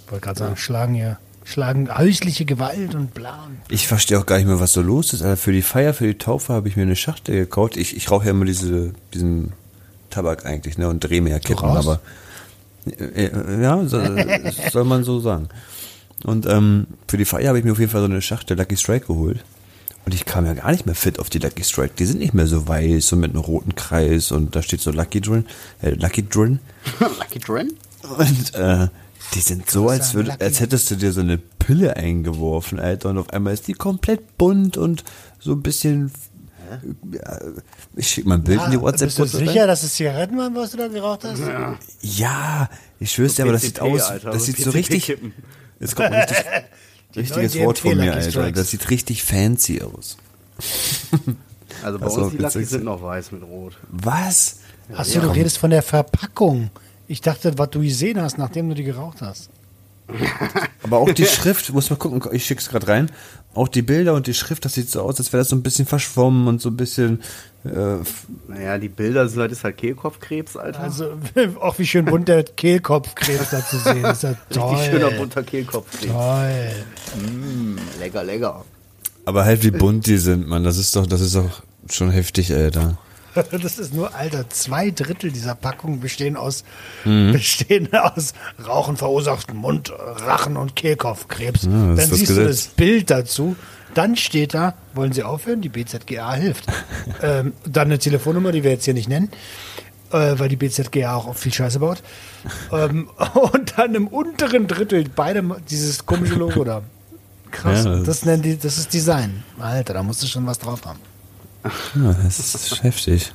Speaker 2: Wollte gerade sagen, schlagen hier. Schlagen häusliche Gewalt und bla. und-
Speaker 3: Ich verstehe auch gar nicht mehr, was so los ist. Alter, für die Feier, für die Taufe habe ich mir eine Schachtel gekauft. Ich, ich rauche ja immer diese, diesen Tabak eigentlich, ne, und drehe mir ja Kippen, aber äh, äh, ja, so, soll man so sagen. Und ähm, für die Feier habe ich mir auf jeden Fall so eine Schachtel Lucky Strike geholt. Und ich kam ja gar nicht mehr fit auf die Lucky Strike. Die sind nicht mehr so weiß und mit einem roten Kreis und da steht so Lucky Drin, äh, Lucky Drin.
Speaker 4: Lucky Dren?
Speaker 3: Und äh, die sind so, als, würd, als hättest du dir so eine Pille eingeworfen, Alter. Und auf einmal ist die komplett bunt und so ein bisschen. Ja, ich schick mal ein Bild in die WhatsApp.
Speaker 2: bist du sicher, dass es Zigaretten waren, was du da geraucht hast?
Speaker 3: Ja, ich schwör's dir, aber das sieht aus.
Speaker 4: Alter,
Speaker 3: das sieht so richtig.
Speaker 4: kippen.
Speaker 3: Jetzt kommt ein richtig, richtiges
Speaker 2: neuen
Speaker 3: Wort von mir,
Speaker 2: Lucky
Speaker 3: Alter.
Speaker 2: Strikes.
Speaker 3: Das sieht richtig fancy aus.
Speaker 4: Also bei uns die Lucky sind noch weiß mit Rot.
Speaker 3: Was?
Speaker 2: Achso, du redest von der Verpackung. Ich dachte, was du gesehen hast, nachdem du die geraucht hast.
Speaker 3: Aber auch die Schrift, muss mal gucken, ich schick's gerade rein. Auch die Bilder und die Schrift, das sieht so aus, als wäre das so ein bisschen verschwommen und so ein bisschen. Äh,
Speaker 4: Naja, die Bilder sind halt, ist halt Kehlkopfkrebs, Alter.
Speaker 2: Also, auch wie schön bunt der Kehlkopfkrebs da zu sehen ist. Ja toll.
Speaker 4: Richtig schöner bunter Kehlkopfkrebs.
Speaker 2: Toll.
Speaker 4: Lecker, lecker.
Speaker 3: aber halt wie bunt die sind, man. Das ist doch, das ist doch schon heftig, Alter.
Speaker 2: Das ist nur, Alter, zwei Drittel dieser Packung bestehen aus, bestehen aus Rauchen verursachten Mund-, Rachen- und Kehlkopfkrebs.
Speaker 3: das
Speaker 2: Dann
Speaker 3: ist das
Speaker 2: siehst du
Speaker 3: Gesetz.
Speaker 2: das Bild dazu. Dann steht da, wollen Sie aufhören? Die BZGA hilft. ähm, dann eine Telefonnummer, die wir jetzt hier nicht nennen, äh, weil die BZGA auch viel Scheiße baut. ähm, und dann im unteren Drittel beide dieses komische Logo da. Krass,
Speaker 3: Ja,
Speaker 2: das,
Speaker 3: das-
Speaker 2: nennen die, das ist Design. Alter, da musst du schon was drauf haben.
Speaker 3: Ja, das ist heftig.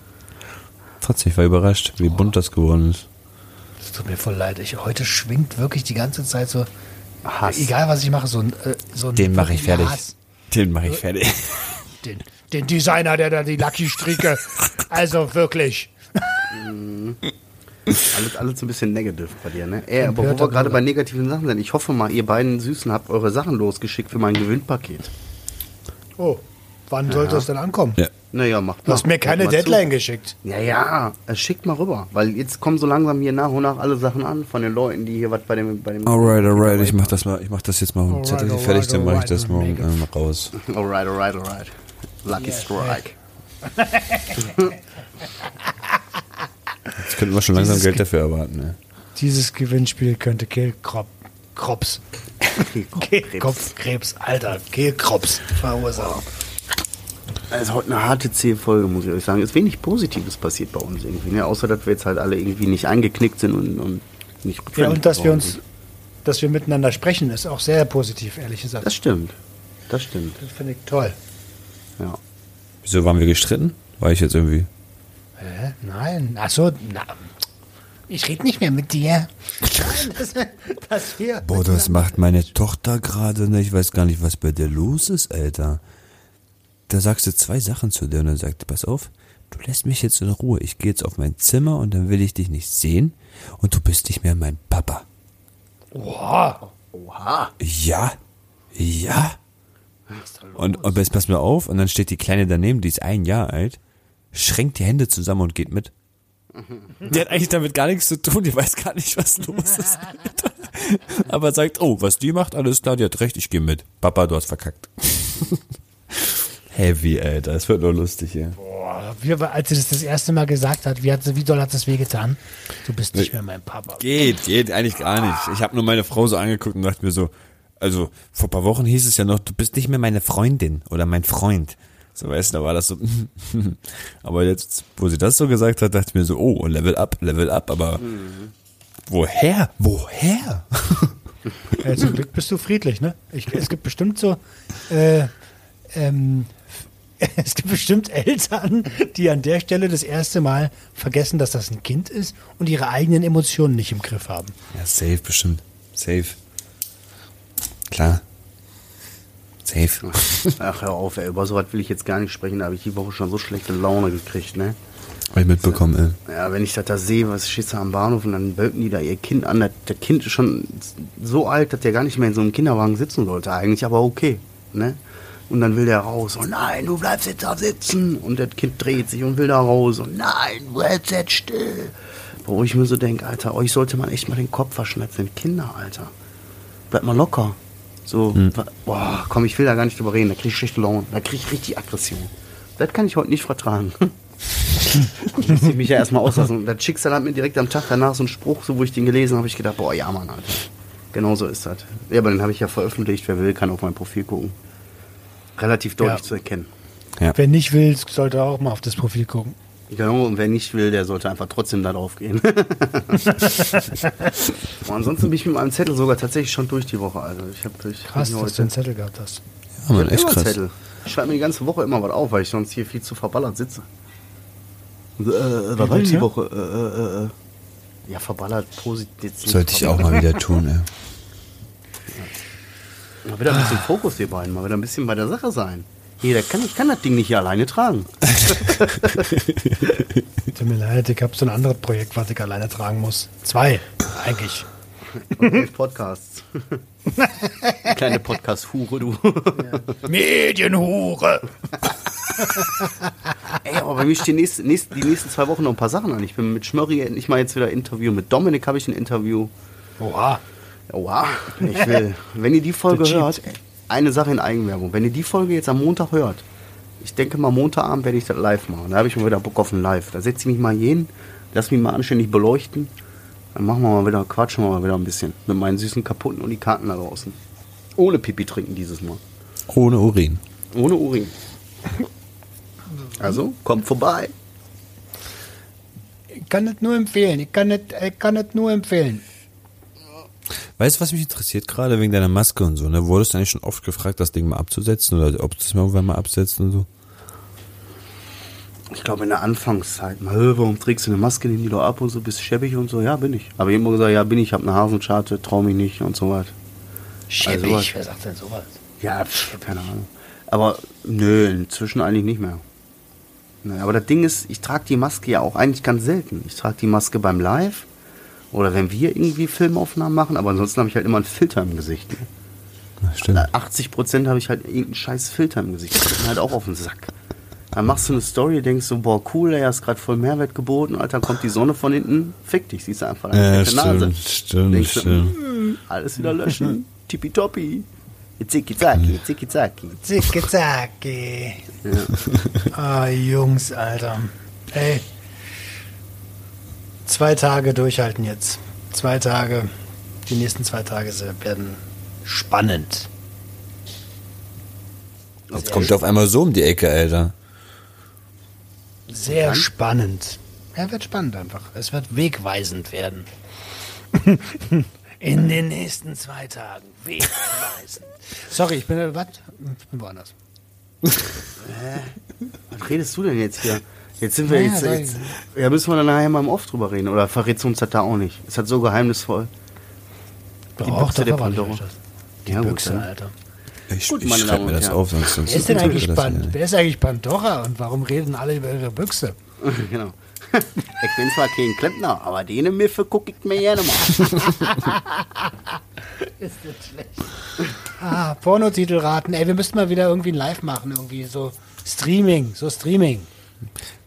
Speaker 3: Trotzdem, ich war überrascht, wie bunt das geworden ist.
Speaker 2: Es tut mir voll leid. Ich, heute schwingt wirklich die ganze Zeit so,
Speaker 4: Hass.
Speaker 2: egal was ich mache, so ein, äh, so ein
Speaker 3: Den mache ich fertig.
Speaker 2: Hass.
Speaker 3: Den mache ich fertig.
Speaker 2: Den, den Designer, der da die Lucky Stricke. also wirklich.
Speaker 4: Alles, alles ein bisschen negativ bei dir, ne? Ey, aber wo wir gerade bei negativen Sachen sind, ich hoffe mal, ihr beiden Süßen habt eure Sachen losgeschickt für mein Gewinnpaket.
Speaker 2: Oh, wann sollte es denn ankommen?
Speaker 3: Ja.
Speaker 4: Naja, macht
Speaker 2: Du hast
Speaker 4: mal.
Speaker 2: mir keine
Speaker 4: mal
Speaker 2: Deadline geschickt.
Speaker 4: Zu. Ja, ja, äh, schickt mal rüber, weil jetzt kommen so langsam hier nach und nach alle Sachen an von den Leuten, die hier was bei dem bei dem
Speaker 3: Alright, alright, ich mach das mal, ich mach das jetzt mal auf dem
Speaker 2: Alright,
Speaker 3: Zettel
Speaker 2: alright,
Speaker 3: fertig, dann mache ich das morgen ähm, raus.
Speaker 4: Alright, alright, alright. Lucky Strike.
Speaker 3: Jetzt könnten wir schon langsam
Speaker 2: Dieses
Speaker 3: Geld
Speaker 2: Ge-
Speaker 3: dafür erwarten, ne?
Speaker 2: Dieses Gewinnspiel könnte Kehlkrop, Krops, Kehlkopfkrebs, Alter, Kehlkrops verursachen.
Speaker 4: Also heute eine harte C-Folge, muss ich euch sagen. Ist wenig Positives passiert bei uns irgendwie, ne? Außer, dass wir jetzt halt alle irgendwie nicht eingeknickt sind und, und nicht
Speaker 2: Ja, und dass wir uns,
Speaker 4: sind.
Speaker 2: dass wir miteinander sprechen, ist auch sehr positiv, ehrlich gesagt.
Speaker 4: Das stimmt. Das stimmt,
Speaker 2: Das finde ich toll.
Speaker 4: ja.
Speaker 3: Wieso waren wir gestritten? War ich jetzt irgendwie.
Speaker 2: Hä? Nein. Ach so, na, ich rede nicht mehr mit dir. Das, wir
Speaker 3: Boah, das macht meine Tochter gerade, ne? Ich weiß gar nicht, was bei der los ist, Alter. Da sagst du zwei Sachen zu dir und dann sagt, pass auf, du lässt mich jetzt in Ruhe. Ich gehe jetzt auf mein Zimmer und dann will ich dich nicht sehen und du bist nicht mehr mein Papa.
Speaker 2: Boah,
Speaker 4: Oha.
Speaker 3: Ja, ja. Und, und jetzt pass mir auf, und dann steht die Kleine daneben, die ist ein Jahr alt, schränkt die Hände zusammen und geht mit. Die hat eigentlich damit gar nichts zu tun, die weiß gar nicht, was los ist. Aber sagt, oh, was die macht, alles klar, die hat recht, ich gehe mit. Papa, du hast verkackt. Heavy, Alter, es wird nur lustig hier.
Speaker 2: Boah, wie, als sie das das erste Mal gesagt hat, wie, hat sie, wie doll hat das wehgetan? Du bist nicht mehr mein Papa.
Speaker 3: Geht, geht eigentlich gar nicht. Ich habe nur meine Frau so angeguckt und dachte mir so, also vor ein paar Wochen hieß es ja noch, du bist nicht mehr meine Freundin oder mein Freund. So weißt du, da war das so. aber jetzt, wo sie das so gesagt hat, dachte ich mir so, oh, Level up, Level up, aber woher? Woher?
Speaker 2: Ja, zum Glück bist du friedlich, ne? Ich, es gibt bestimmt so, äh, ähm, es gibt bestimmt Eltern, die an der Stelle das erste Mal vergessen, dass das ein Kind ist und ihre eigenen Emotionen nicht im Griff haben.
Speaker 3: Ja, safe bestimmt. Safe. Klar. Safe.
Speaker 4: Ach, hör auf, ey. Über sowas will ich jetzt gar nicht sprechen. Da habe ich die Woche schon so schlechte Laune gekriegt, ne?
Speaker 3: Hab ich mitbekommen, ey.
Speaker 4: Ja, wenn ich das da sehe, was steht da am Bahnhof und dann bölken die da ihr Kind an. Das, das Kind ist schon so alt, dass der gar nicht mehr in so einem Kinderwagen sitzen sollte. Eigentlich aber okay. Ne? Und dann will der raus. Und nein, du bleibst jetzt da sitzen. Und das Kind dreht sich und will da raus. Und nein, du hältst jetzt still. Wo ich mir so denke, Alter, euch sollte man echt mal den Kopf verschnetzen. Kinder, Alter. Bleibt mal locker. So, boah, komm, ich will da gar nicht drüber reden. Da krieg ich schlechte Laune. Da krieg ich richtig Aggression. Das kann ich heute nicht vertragen. Da muss ich mich ja erstmal auslassen. Und das Schicksal hat mir direkt am Tag danach so einen Spruch, so wo ich den gelesen habe, habe ich gedacht, boah, ja, Mann, Alter. Genau so ist das. Ja, aber den habe ich ja veröffentlicht. Wer will, kann auf mein Profil gucken. Relativ deutlich
Speaker 2: Ja.
Speaker 4: zu erkennen.
Speaker 2: Wer nicht will, sollte auch mal auf das Profil gucken.
Speaker 4: Genau, und wer nicht will, der sollte einfach trotzdem da drauf gehen. Ansonsten bin ich mit meinem Zettel sogar tatsächlich schon durch die Woche. Also ich habe ich
Speaker 2: Krass, dass du einen Zettel gehabt hast.
Speaker 3: Ja, Mann,
Speaker 4: Ich
Speaker 3: echt
Speaker 4: hab
Speaker 3: krass.
Speaker 4: Zettel. Ich schreibe mir die ganze Woche immer was auf, weil ich sonst hier viel zu verballert sitze. Und, äh, äh, was war denn die? Woche? Äh, äh, äh, äh. Ja, verballert positiv.
Speaker 3: Sollte ich auch mal wieder tun, ey.
Speaker 4: Mal wieder ein bisschen Fokus, ihr beiden. Mal wieder ein bisschen bei der Sache sein. Jeder kann, ich kann das Ding nicht hier alleine tragen.
Speaker 2: Tut mir leid, ich habe so ein anderes Projekt, was ich alleine tragen muss. Zwei, eigentlich.
Speaker 4: Und elf Podcasts. Kleine Podcast-Hure, du.
Speaker 2: Medienhure!
Speaker 4: Ey, aber bei mir stehen nächste, nächste, die nächsten zwei Wochen noch ein paar Sachen an. Ich bin mit Schmörri endlich mal jetzt wieder Interview. Mit Dominik habe ich ein Interview.
Speaker 2: Oha.
Speaker 4: Wow, ich will. Wenn ihr die Folge hört, eine Sache in Eigenwerbung. Wenn ihr die Folge jetzt am Montag hört, ich denke mal Montagabend werde ich das live machen. Da habe ich mal wieder Bock auf ein Live. Da setze ich mich mal hin, lass mich mal anständig beleuchten. Dann machen wir mal wieder, quatschen wir mal wieder ein bisschen mit meinen süßen kaputten und die Karten da draußen. Ohne Pipi trinken dieses Mal.
Speaker 3: Ohne Urin.
Speaker 4: Ohne Urin. Also, kommt vorbei.
Speaker 2: Ich kann es nur empfehlen. Ich kann es ich kann es nur empfehlen.
Speaker 3: Weißt du, was mich interessiert gerade wegen deiner Maske und so, ne? Wurdest du eigentlich schon oft gefragt, das Ding mal abzusetzen oder ob du es mal irgendwann mal absetzt und so?
Speaker 4: Ich glaube in der Anfangszeit, mal, "Hä, warum trägst du eine Maske, nimm die doch ab und so, bist schäbig und so. Ja, bin ich. Aber ich immer gesagt, ja, bin ich, hab eine Hasenscharte, trau mich nicht und so was.
Speaker 2: Schäbig,
Speaker 4: was?
Speaker 2: wer sagt denn sowas?
Speaker 4: Ja, pf, keine Ahnung. Aber nö, inzwischen eigentlich nicht mehr. Aber das Ding ist, ich trage die Maske ja auch eigentlich ganz selten. Ich trage die Maske beim Live oder wenn wir irgendwie Filmaufnahmen machen, aber ansonsten habe ich halt immer einen Filter im Gesicht. Ne?
Speaker 3: Ja, stimmt.
Speaker 4: 80 Prozent habe ich halt irgendeinen scheiß Filter im Gesicht. Das geht mir halt auch auf den Sack. Dann machst du eine Story, denkst so, boah, cool, er hast gerade voll Mehrwert geboten, Alter, kommt die Sonne von hinten, fick dich, siehst du einfach deine
Speaker 3: Ja,
Speaker 4: fette Nase.
Speaker 3: stimmt, stimmt,
Speaker 4: Denkst du,
Speaker 3: stimmt.
Speaker 4: "Mm, alles wieder löschen, tippitoppi. Zicki zacki, zicki zacki.
Speaker 2: Zicke zacki. Ah, Jungs, Alter. Ey. Zwei Tage durchhalten jetzt. Zwei Tage. Die nächsten zwei Tage werden spannend.
Speaker 3: Jetzt kommt auf einmal so um die Ecke, Alter.
Speaker 2: Sehr spannend. Ja, wird spannend einfach. Es wird wegweisend werden. In den nächsten zwei Tagen. Wegweisend. Sorry, ich bin, was? Ich bin woanders.
Speaker 4: Was redest du denn jetzt hier? Jetzt sind wir
Speaker 2: Ja,
Speaker 4: jetzt, jetzt. Ja, müssen wir dann nachher mal im Off drüber reden. Oder verrätst du uns das da auch nicht? Ist das so geheimnisvoll? Die
Speaker 2: Doch,
Speaker 4: Büchse der Pandora.
Speaker 2: Die
Speaker 4: Ja, gut,
Speaker 2: Büchse,
Speaker 4: dann.
Speaker 2: Alter.
Speaker 3: Ich,
Speaker 4: Gut,
Speaker 3: ich
Speaker 4: meine
Speaker 3: schreibe
Speaker 4: Damen
Speaker 3: mir das auf, sonst, sonst
Speaker 2: Wer ist denn eigentlich,
Speaker 3: das
Speaker 2: Pan wer ist eigentlich Pandora und warum reden alle über ihre Büchse?
Speaker 4: genau. Ich bin zwar kein Klempner, aber denen Miffe gucke ich mir gerne mal.
Speaker 2: Ist das schlecht. Ah, Pornotitel raten. Ey, wir müssten mal wieder irgendwie ein Live machen, irgendwie so Streaming, so Streaming.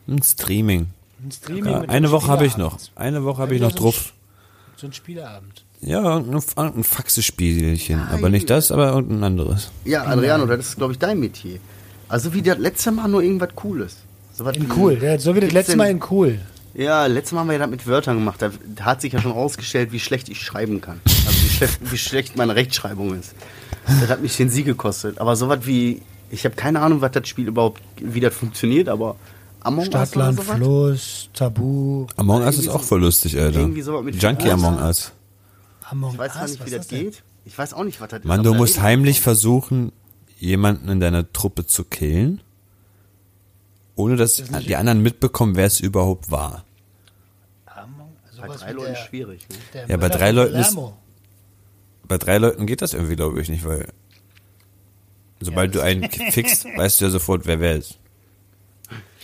Speaker 3: Ein Streaming.
Speaker 2: Ein Streaming
Speaker 3: Ja, eine Woche habe ich noch. Eine Woche habe ich noch
Speaker 2: so ein
Speaker 3: drauf.
Speaker 2: So ein Spieleabend.
Speaker 3: Ja, ein, ein Faxespielchen. Aber nicht das, aber irgendein anderes.
Speaker 4: Ja, Adriano, das ist, glaube ich, dein Metier. Also wie das letzte Mal nur irgendwas Cooles. So was
Speaker 2: In
Speaker 4: wie-
Speaker 2: cool, ja, so wie das letzte Mal in cool.
Speaker 4: Ja, letztes Mal haben wir ja das mit Wörtern gemacht. Da, hat sich ja schon rausgestellt, wie schlecht ich schreiben kann. Also wie schlecht, wie schlecht meine Rechtschreibung ist. Das hat mich den Sieg gekostet. Aber sowas wie, ich habe keine Ahnung, was das Spiel überhaupt, wie das funktioniert, aber Among Us
Speaker 2: Stadt,
Speaker 4: oder
Speaker 2: Land? Fluss, Tabu.
Speaker 3: Among Us ist auch
Speaker 4: so-
Speaker 3: voll lustig, Alter.
Speaker 4: irgendwie sowas mit
Speaker 3: Junkie. Among Us.
Speaker 2: Among
Speaker 4: Ich weiß gar
Speaker 2: Us,
Speaker 4: nicht, wie das
Speaker 2: denn?
Speaker 4: geht. Ich weiß auch nicht, was das ist.
Speaker 3: Mann, du musst heimlich versuchen, jemanden in deiner Truppe zu killen, ohne dass die anderen mitbekommen, wer es überhaupt war.
Speaker 2: Among,
Speaker 4: Bei drei Leuten
Speaker 2: der,
Speaker 4: schwierig. Ne?
Speaker 3: Ja, bei drei Leuten ist-. Bei drei Leuten geht das irgendwie, glaube ich, nicht, weil sobald du einen fixst, weißt du ja sofort, wer wer ist.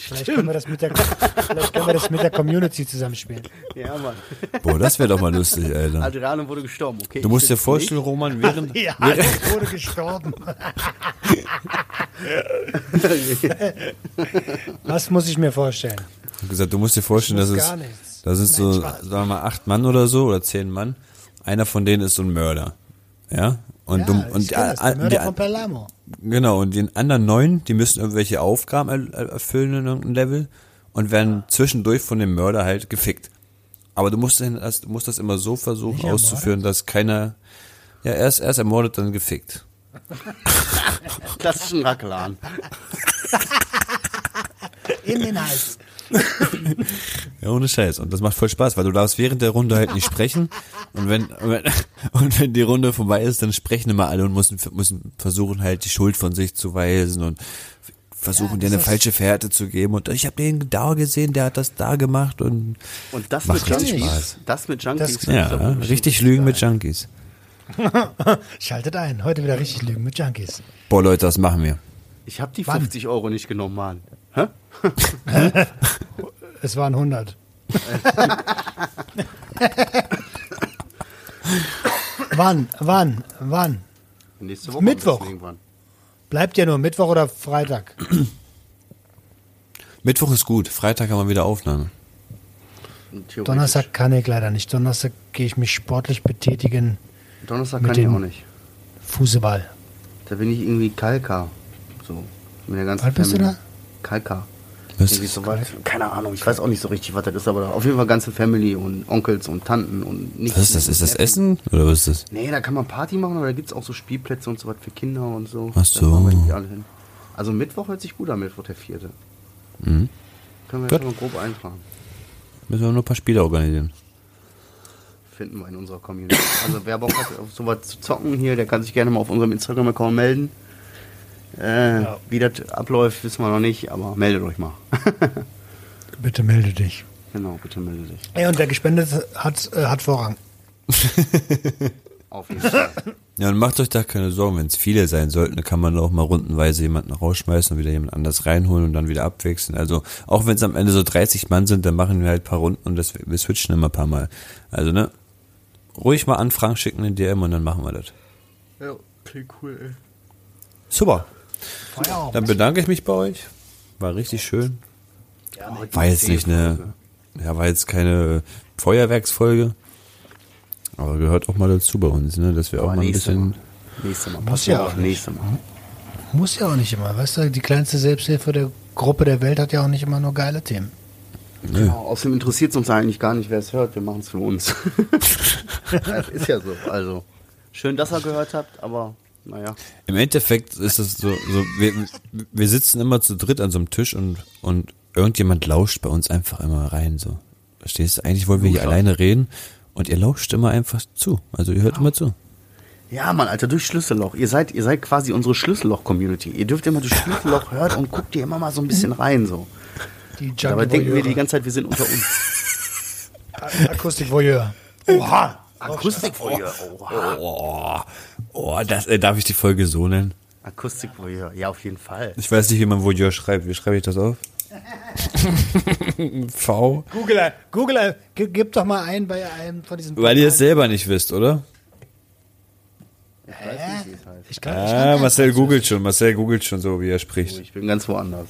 Speaker 2: Vielleicht können, wir das mit der, vielleicht können wir das mit der Community zusammenspielen.
Speaker 4: Ja, Mann.
Speaker 3: Boah, das wäre doch mal lustig, Alter.
Speaker 4: Adriano wurde gestorben, okay.
Speaker 3: Du
Speaker 4: ich
Speaker 3: musst dir vorstellen, Roman, während,
Speaker 2: Ja,
Speaker 3: während
Speaker 2: er wurde gestorben. Was muss ich mir vorstellen?
Speaker 3: gesagt, du musst dir vorstellen,
Speaker 2: Ich
Speaker 3: dass es,
Speaker 2: gar nichts.
Speaker 3: das ist
Speaker 2: Nein,
Speaker 3: so, sagen wir mal, acht Mann oder so oder zehn Mann. Einer von denen ist so ein Mörder. Ja? Und
Speaker 2: Ja,
Speaker 3: du,
Speaker 2: ich
Speaker 3: und
Speaker 2: das, der
Speaker 3: die,
Speaker 2: Mörder
Speaker 3: die,
Speaker 2: von Palermo.
Speaker 3: Genau, und die anderen neun, die müssen irgendwelche Aufgaben er, er- erfüllen in irgendeinem Level und werden zwischendurch von dem Mörder halt gefickt. Aber du musst, den- das, du musst das immer so versuchen
Speaker 2: Nicht
Speaker 3: auszuführen, dass keiner, ja, erst, erst ermordet, dann gefickt.
Speaker 4: nicht. Klassischen Rackelan.
Speaker 2: In den Hals.
Speaker 3: Ja, ohne Scheiß. Und das macht voll Spaß, weil du darfst während der Runde halt nicht sprechen. Und wenn, und wenn, und wenn die Runde vorbei ist, dann sprechen immer alle und müssen, müssen versuchen halt die Schuld von sich zu weisen und versuchen
Speaker 2: Ja,
Speaker 3: dir eine falsche Fährte zu geben. Und ich habe den da gesehen, der hat das da gemacht und
Speaker 4: Und das
Speaker 3: Macht
Speaker 4: mit
Speaker 3: richtig
Speaker 4: Junkies.
Speaker 3: Spaß.
Speaker 4: Das mit Junkies.
Speaker 2: Das-
Speaker 3: ja, richtig lügen mit Junkies.
Speaker 2: Schaltet ein. Heute wieder richtig lügen mit Junkies.
Speaker 3: Boah, Leute, das machen wir.
Speaker 4: Ich habe die
Speaker 2: Wann?
Speaker 4: 50 Euro nicht genommen, Mann. Hä?
Speaker 2: Es waren 100. wann? Wann? Wann?
Speaker 4: Nächste Woche.
Speaker 2: Mittwoch. Bleibt ja nur Mittwoch oder Freitag?
Speaker 3: Mittwoch ist gut, Freitag haben wir wieder Aufnahme.
Speaker 2: Donnerstag kann ich leider nicht. Donnerstag gehe ich mich sportlich betätigen.
Speaker 4: Donnerstag kann ich auch nicht.
Speaker 2: Fußball.
Speaker 4: Da bin ich irgendwie Kalka. So. Mit der ganzen
Speaker 2: Alt bist du da?
Speaker 4: Kalka.
Speaker 3: Was?
Speaker 4: Irgendwie so was. Keine Ahnung, ich weiß auch nicht so richtig, was das ist, aber auf jeden Fall ganze Family und Onkels und Tanten und nichts.
Speaker 3: Was ist das? Ist das Essen oder was ist das?
Speaker 4: Nee, da kann man Party machen, aber da gibt es auch so Spielplätze und so was für Kinder und so.
Speaker 3: Ach so.
Speaker 4: Also Mittwoch hört sich gut an, Mittwoch der vierte.
Speaker 3: Mhm.
Speaker 4: Können wir jetzt mal grob eintragen.
Speaker 3: Müssen wir nur ein paar Spiele organisieren.
Speaker 4: Finden wir in unserer Community. Also wer Bock hat, auf sowas zu zocken hier, der kann sich gerne mal auf unserem Instagram-Account melden. Äh, Wie das abläuft, wissen wir noch nicht, aber meldet euch mal.
Speaker 2: Bitte melde dich.
Speaker 4: genau, bitte meldet dich.
Speaker 2: Ey, und der gespendet hat, äh, hat Vorrang.
Speaker 4: Auf jeden Fall.
Speaker 3: Ja, und macht euch da keine Sorgen, wenn es viele sein sollten, dann kann man auch mal rundenweise jemanden rausschmeißen und wieder jemand anders reinholen und dann wieder abwechseln. Also auch wenn es am Ende so 30 Mann sind, dann machen wir halt ein paar Runden und das, wir switchen immer ein paar Mal. Also ne, ruhig mal Anfragen schicken in DM und dann machen wir das.
Speaker 4: ja, klingt cool, ey.
Speaker 3: Super.
Speaker 2: Feierabend.
Speaker 3: Dann bedanke ich mich bei euch. War richtig schön. War jetzt nicht eine, ja, war jetzt keine Feuerwerksfolge. Aber gehört auch mal dazu bei uns, ne, dass wir auch mal ein bisschen,
Speaker 4: Mal. Nächste Mal.
Speaker 2: Muss ja auch nicht.
Speaker 4: nächste Mal.
Speaker 2: Muss ja auch nicht immer. Weißt du, die kleinste Selbsthilfe der Gruppe der Welt hat ja auch nicht immer nur geile Themen.
Speaker 4: Genau, außerdem interessiert es uns eigentlich gar nicht, wer es hört. Wir machen es für uns. das ist ja so. Also, schön, dass ihr gehört habt, aber naja.
Speaker 3: Im Endeffekt ist es so, so wir, wir sitzen immer zu dritt an so einem Tisch und, und irgendjemand lauscht bei uns einfach immer rein, so. Verstehst du? Eigentlich wollen wir hier
Speaker 4: Lauscher.
Speaker 3: alleine reden und ihr lauscht immer einfach zu. Also ihr hört immer zu.
Speaker 4: Ja, Mann, Alter, durch Schlüsselloch. Ihr seid, ihr seid quasi unsere Schlüsselloch-Community. Ihr dürft immer durch Schlüsselloch hören und guckt ihr immer mal so ein bisschen rein, so.
Speaker 2: Die
Speaker 4: Dabei denken wir die ganze Zeit, wir sind unter uns.
Speaker 2: Akustik Voyeur. Oha.
Speaker 4: Akustikvoyeur. Oha.
Speaker 3: Oh, oh das, äh, darf ich die Folge so nennen?
Speaker 4: Akustikvoyeur. Ja, auf jeden Fall.
Speaker 3: Ich weiß nicht, wie man Voyeur schreibt. Wie schreibe ich das auf? v?
Speaker 2: Google, Google, gib, doch mal ein bei einem von diesen.
Speaker 3: Weil ihr es selber nicht wisst, oder?
Speaker 4: Ich weiß nicht, wie es heißt.
Speaker 2: Ich kann, ich kann
Speaker 3: Ah, Marcel googelt schon. Marcel googelt schon so, wie er spricht.
Speaker 4: Ich bin ganz woanders.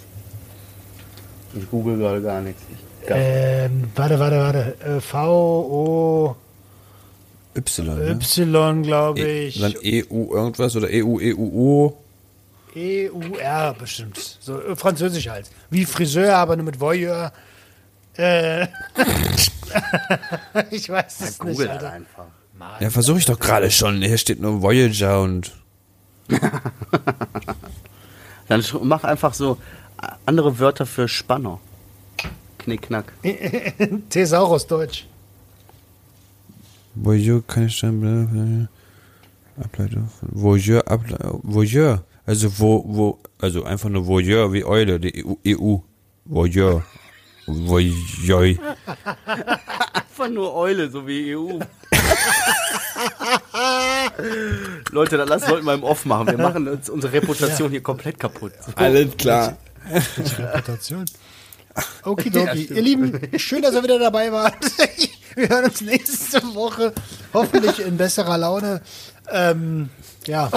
Speaker 4: Ich google gerade gar nichts.
Speaker 2: Ähm, warte, warte, warte. Äh, V, O,
Speaker 3: Y, ne?
Speaker 2: Y, glaube
Speaker 3: E,
Speaker 2: ich.
Speaker 3: dann EU irgendwas oder EU, EUO.
Speaker 2: E, U, R bestimmt. So äh, französisch halt. Wie Friseur, aber nur mit Voyeur. Äh, ich weiß es nicht,
Speaker 4: google
Speaker 2: Alter.
Speaker 4: einfach.
Speaker 3: Ja, versuche ich doch gerade schon. Hier steht nur Voyager und
Speaker 4: Dann mach einfach so äh, andere Wörter für Spanner. Knick, knack.
Speaker 2: Thesaurus Deutsch.
Speaker 3: Voyeur kann ich dann Ableitung von Voyeur, Able, Voyeur. Also wo, wo, also einfach nur Voyeur wie Eule, die EU. EU. Voyeur. Voyeur.
Speaker 4: Einfach nur Eule, so wie EU. Leute, dann lass sollten wir im Off machen. Wir machen uns unsere Reputation hier komplett kaputt.
Speaker 3: Alles klar.
Speaker 2: Reputation. Okidoki. Ihr Lieben, schön, dass ihr wieder dabei wart. Wir hören uns nächste Woche. Hoffentlich in besserer Laune. Ähm, ja.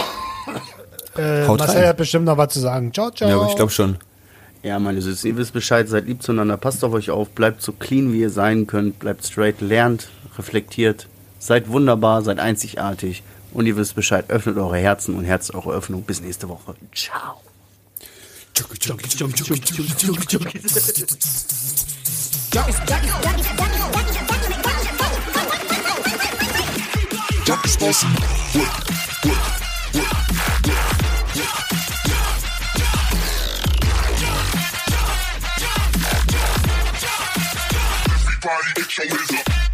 Speaker 2: Äh,
Speaker 3: Haut
Speaker 2: Marcel
Speaker 3: rein.
Speaker 2: hat bestimmt noch was zu sagen. Ciao, ciao.
Speaker 3: Ja, aber ich glaube schon.
Speaker 4: Ja, meine Süßen, ihr wisst Bescheid, seid lieb zueinander, passt auf euch auf, bleibt so clean, wie ihr sein könnt, bleibt straight, lernt, reflektiert, seid wunderbar, seid einzigartig und ihr wisst Bescheid, öffnet eure Herzen und herzt eure Öffnung. Bis nächste Woche. Ciao.
Speaker 1: Junkies Everybody get your hands.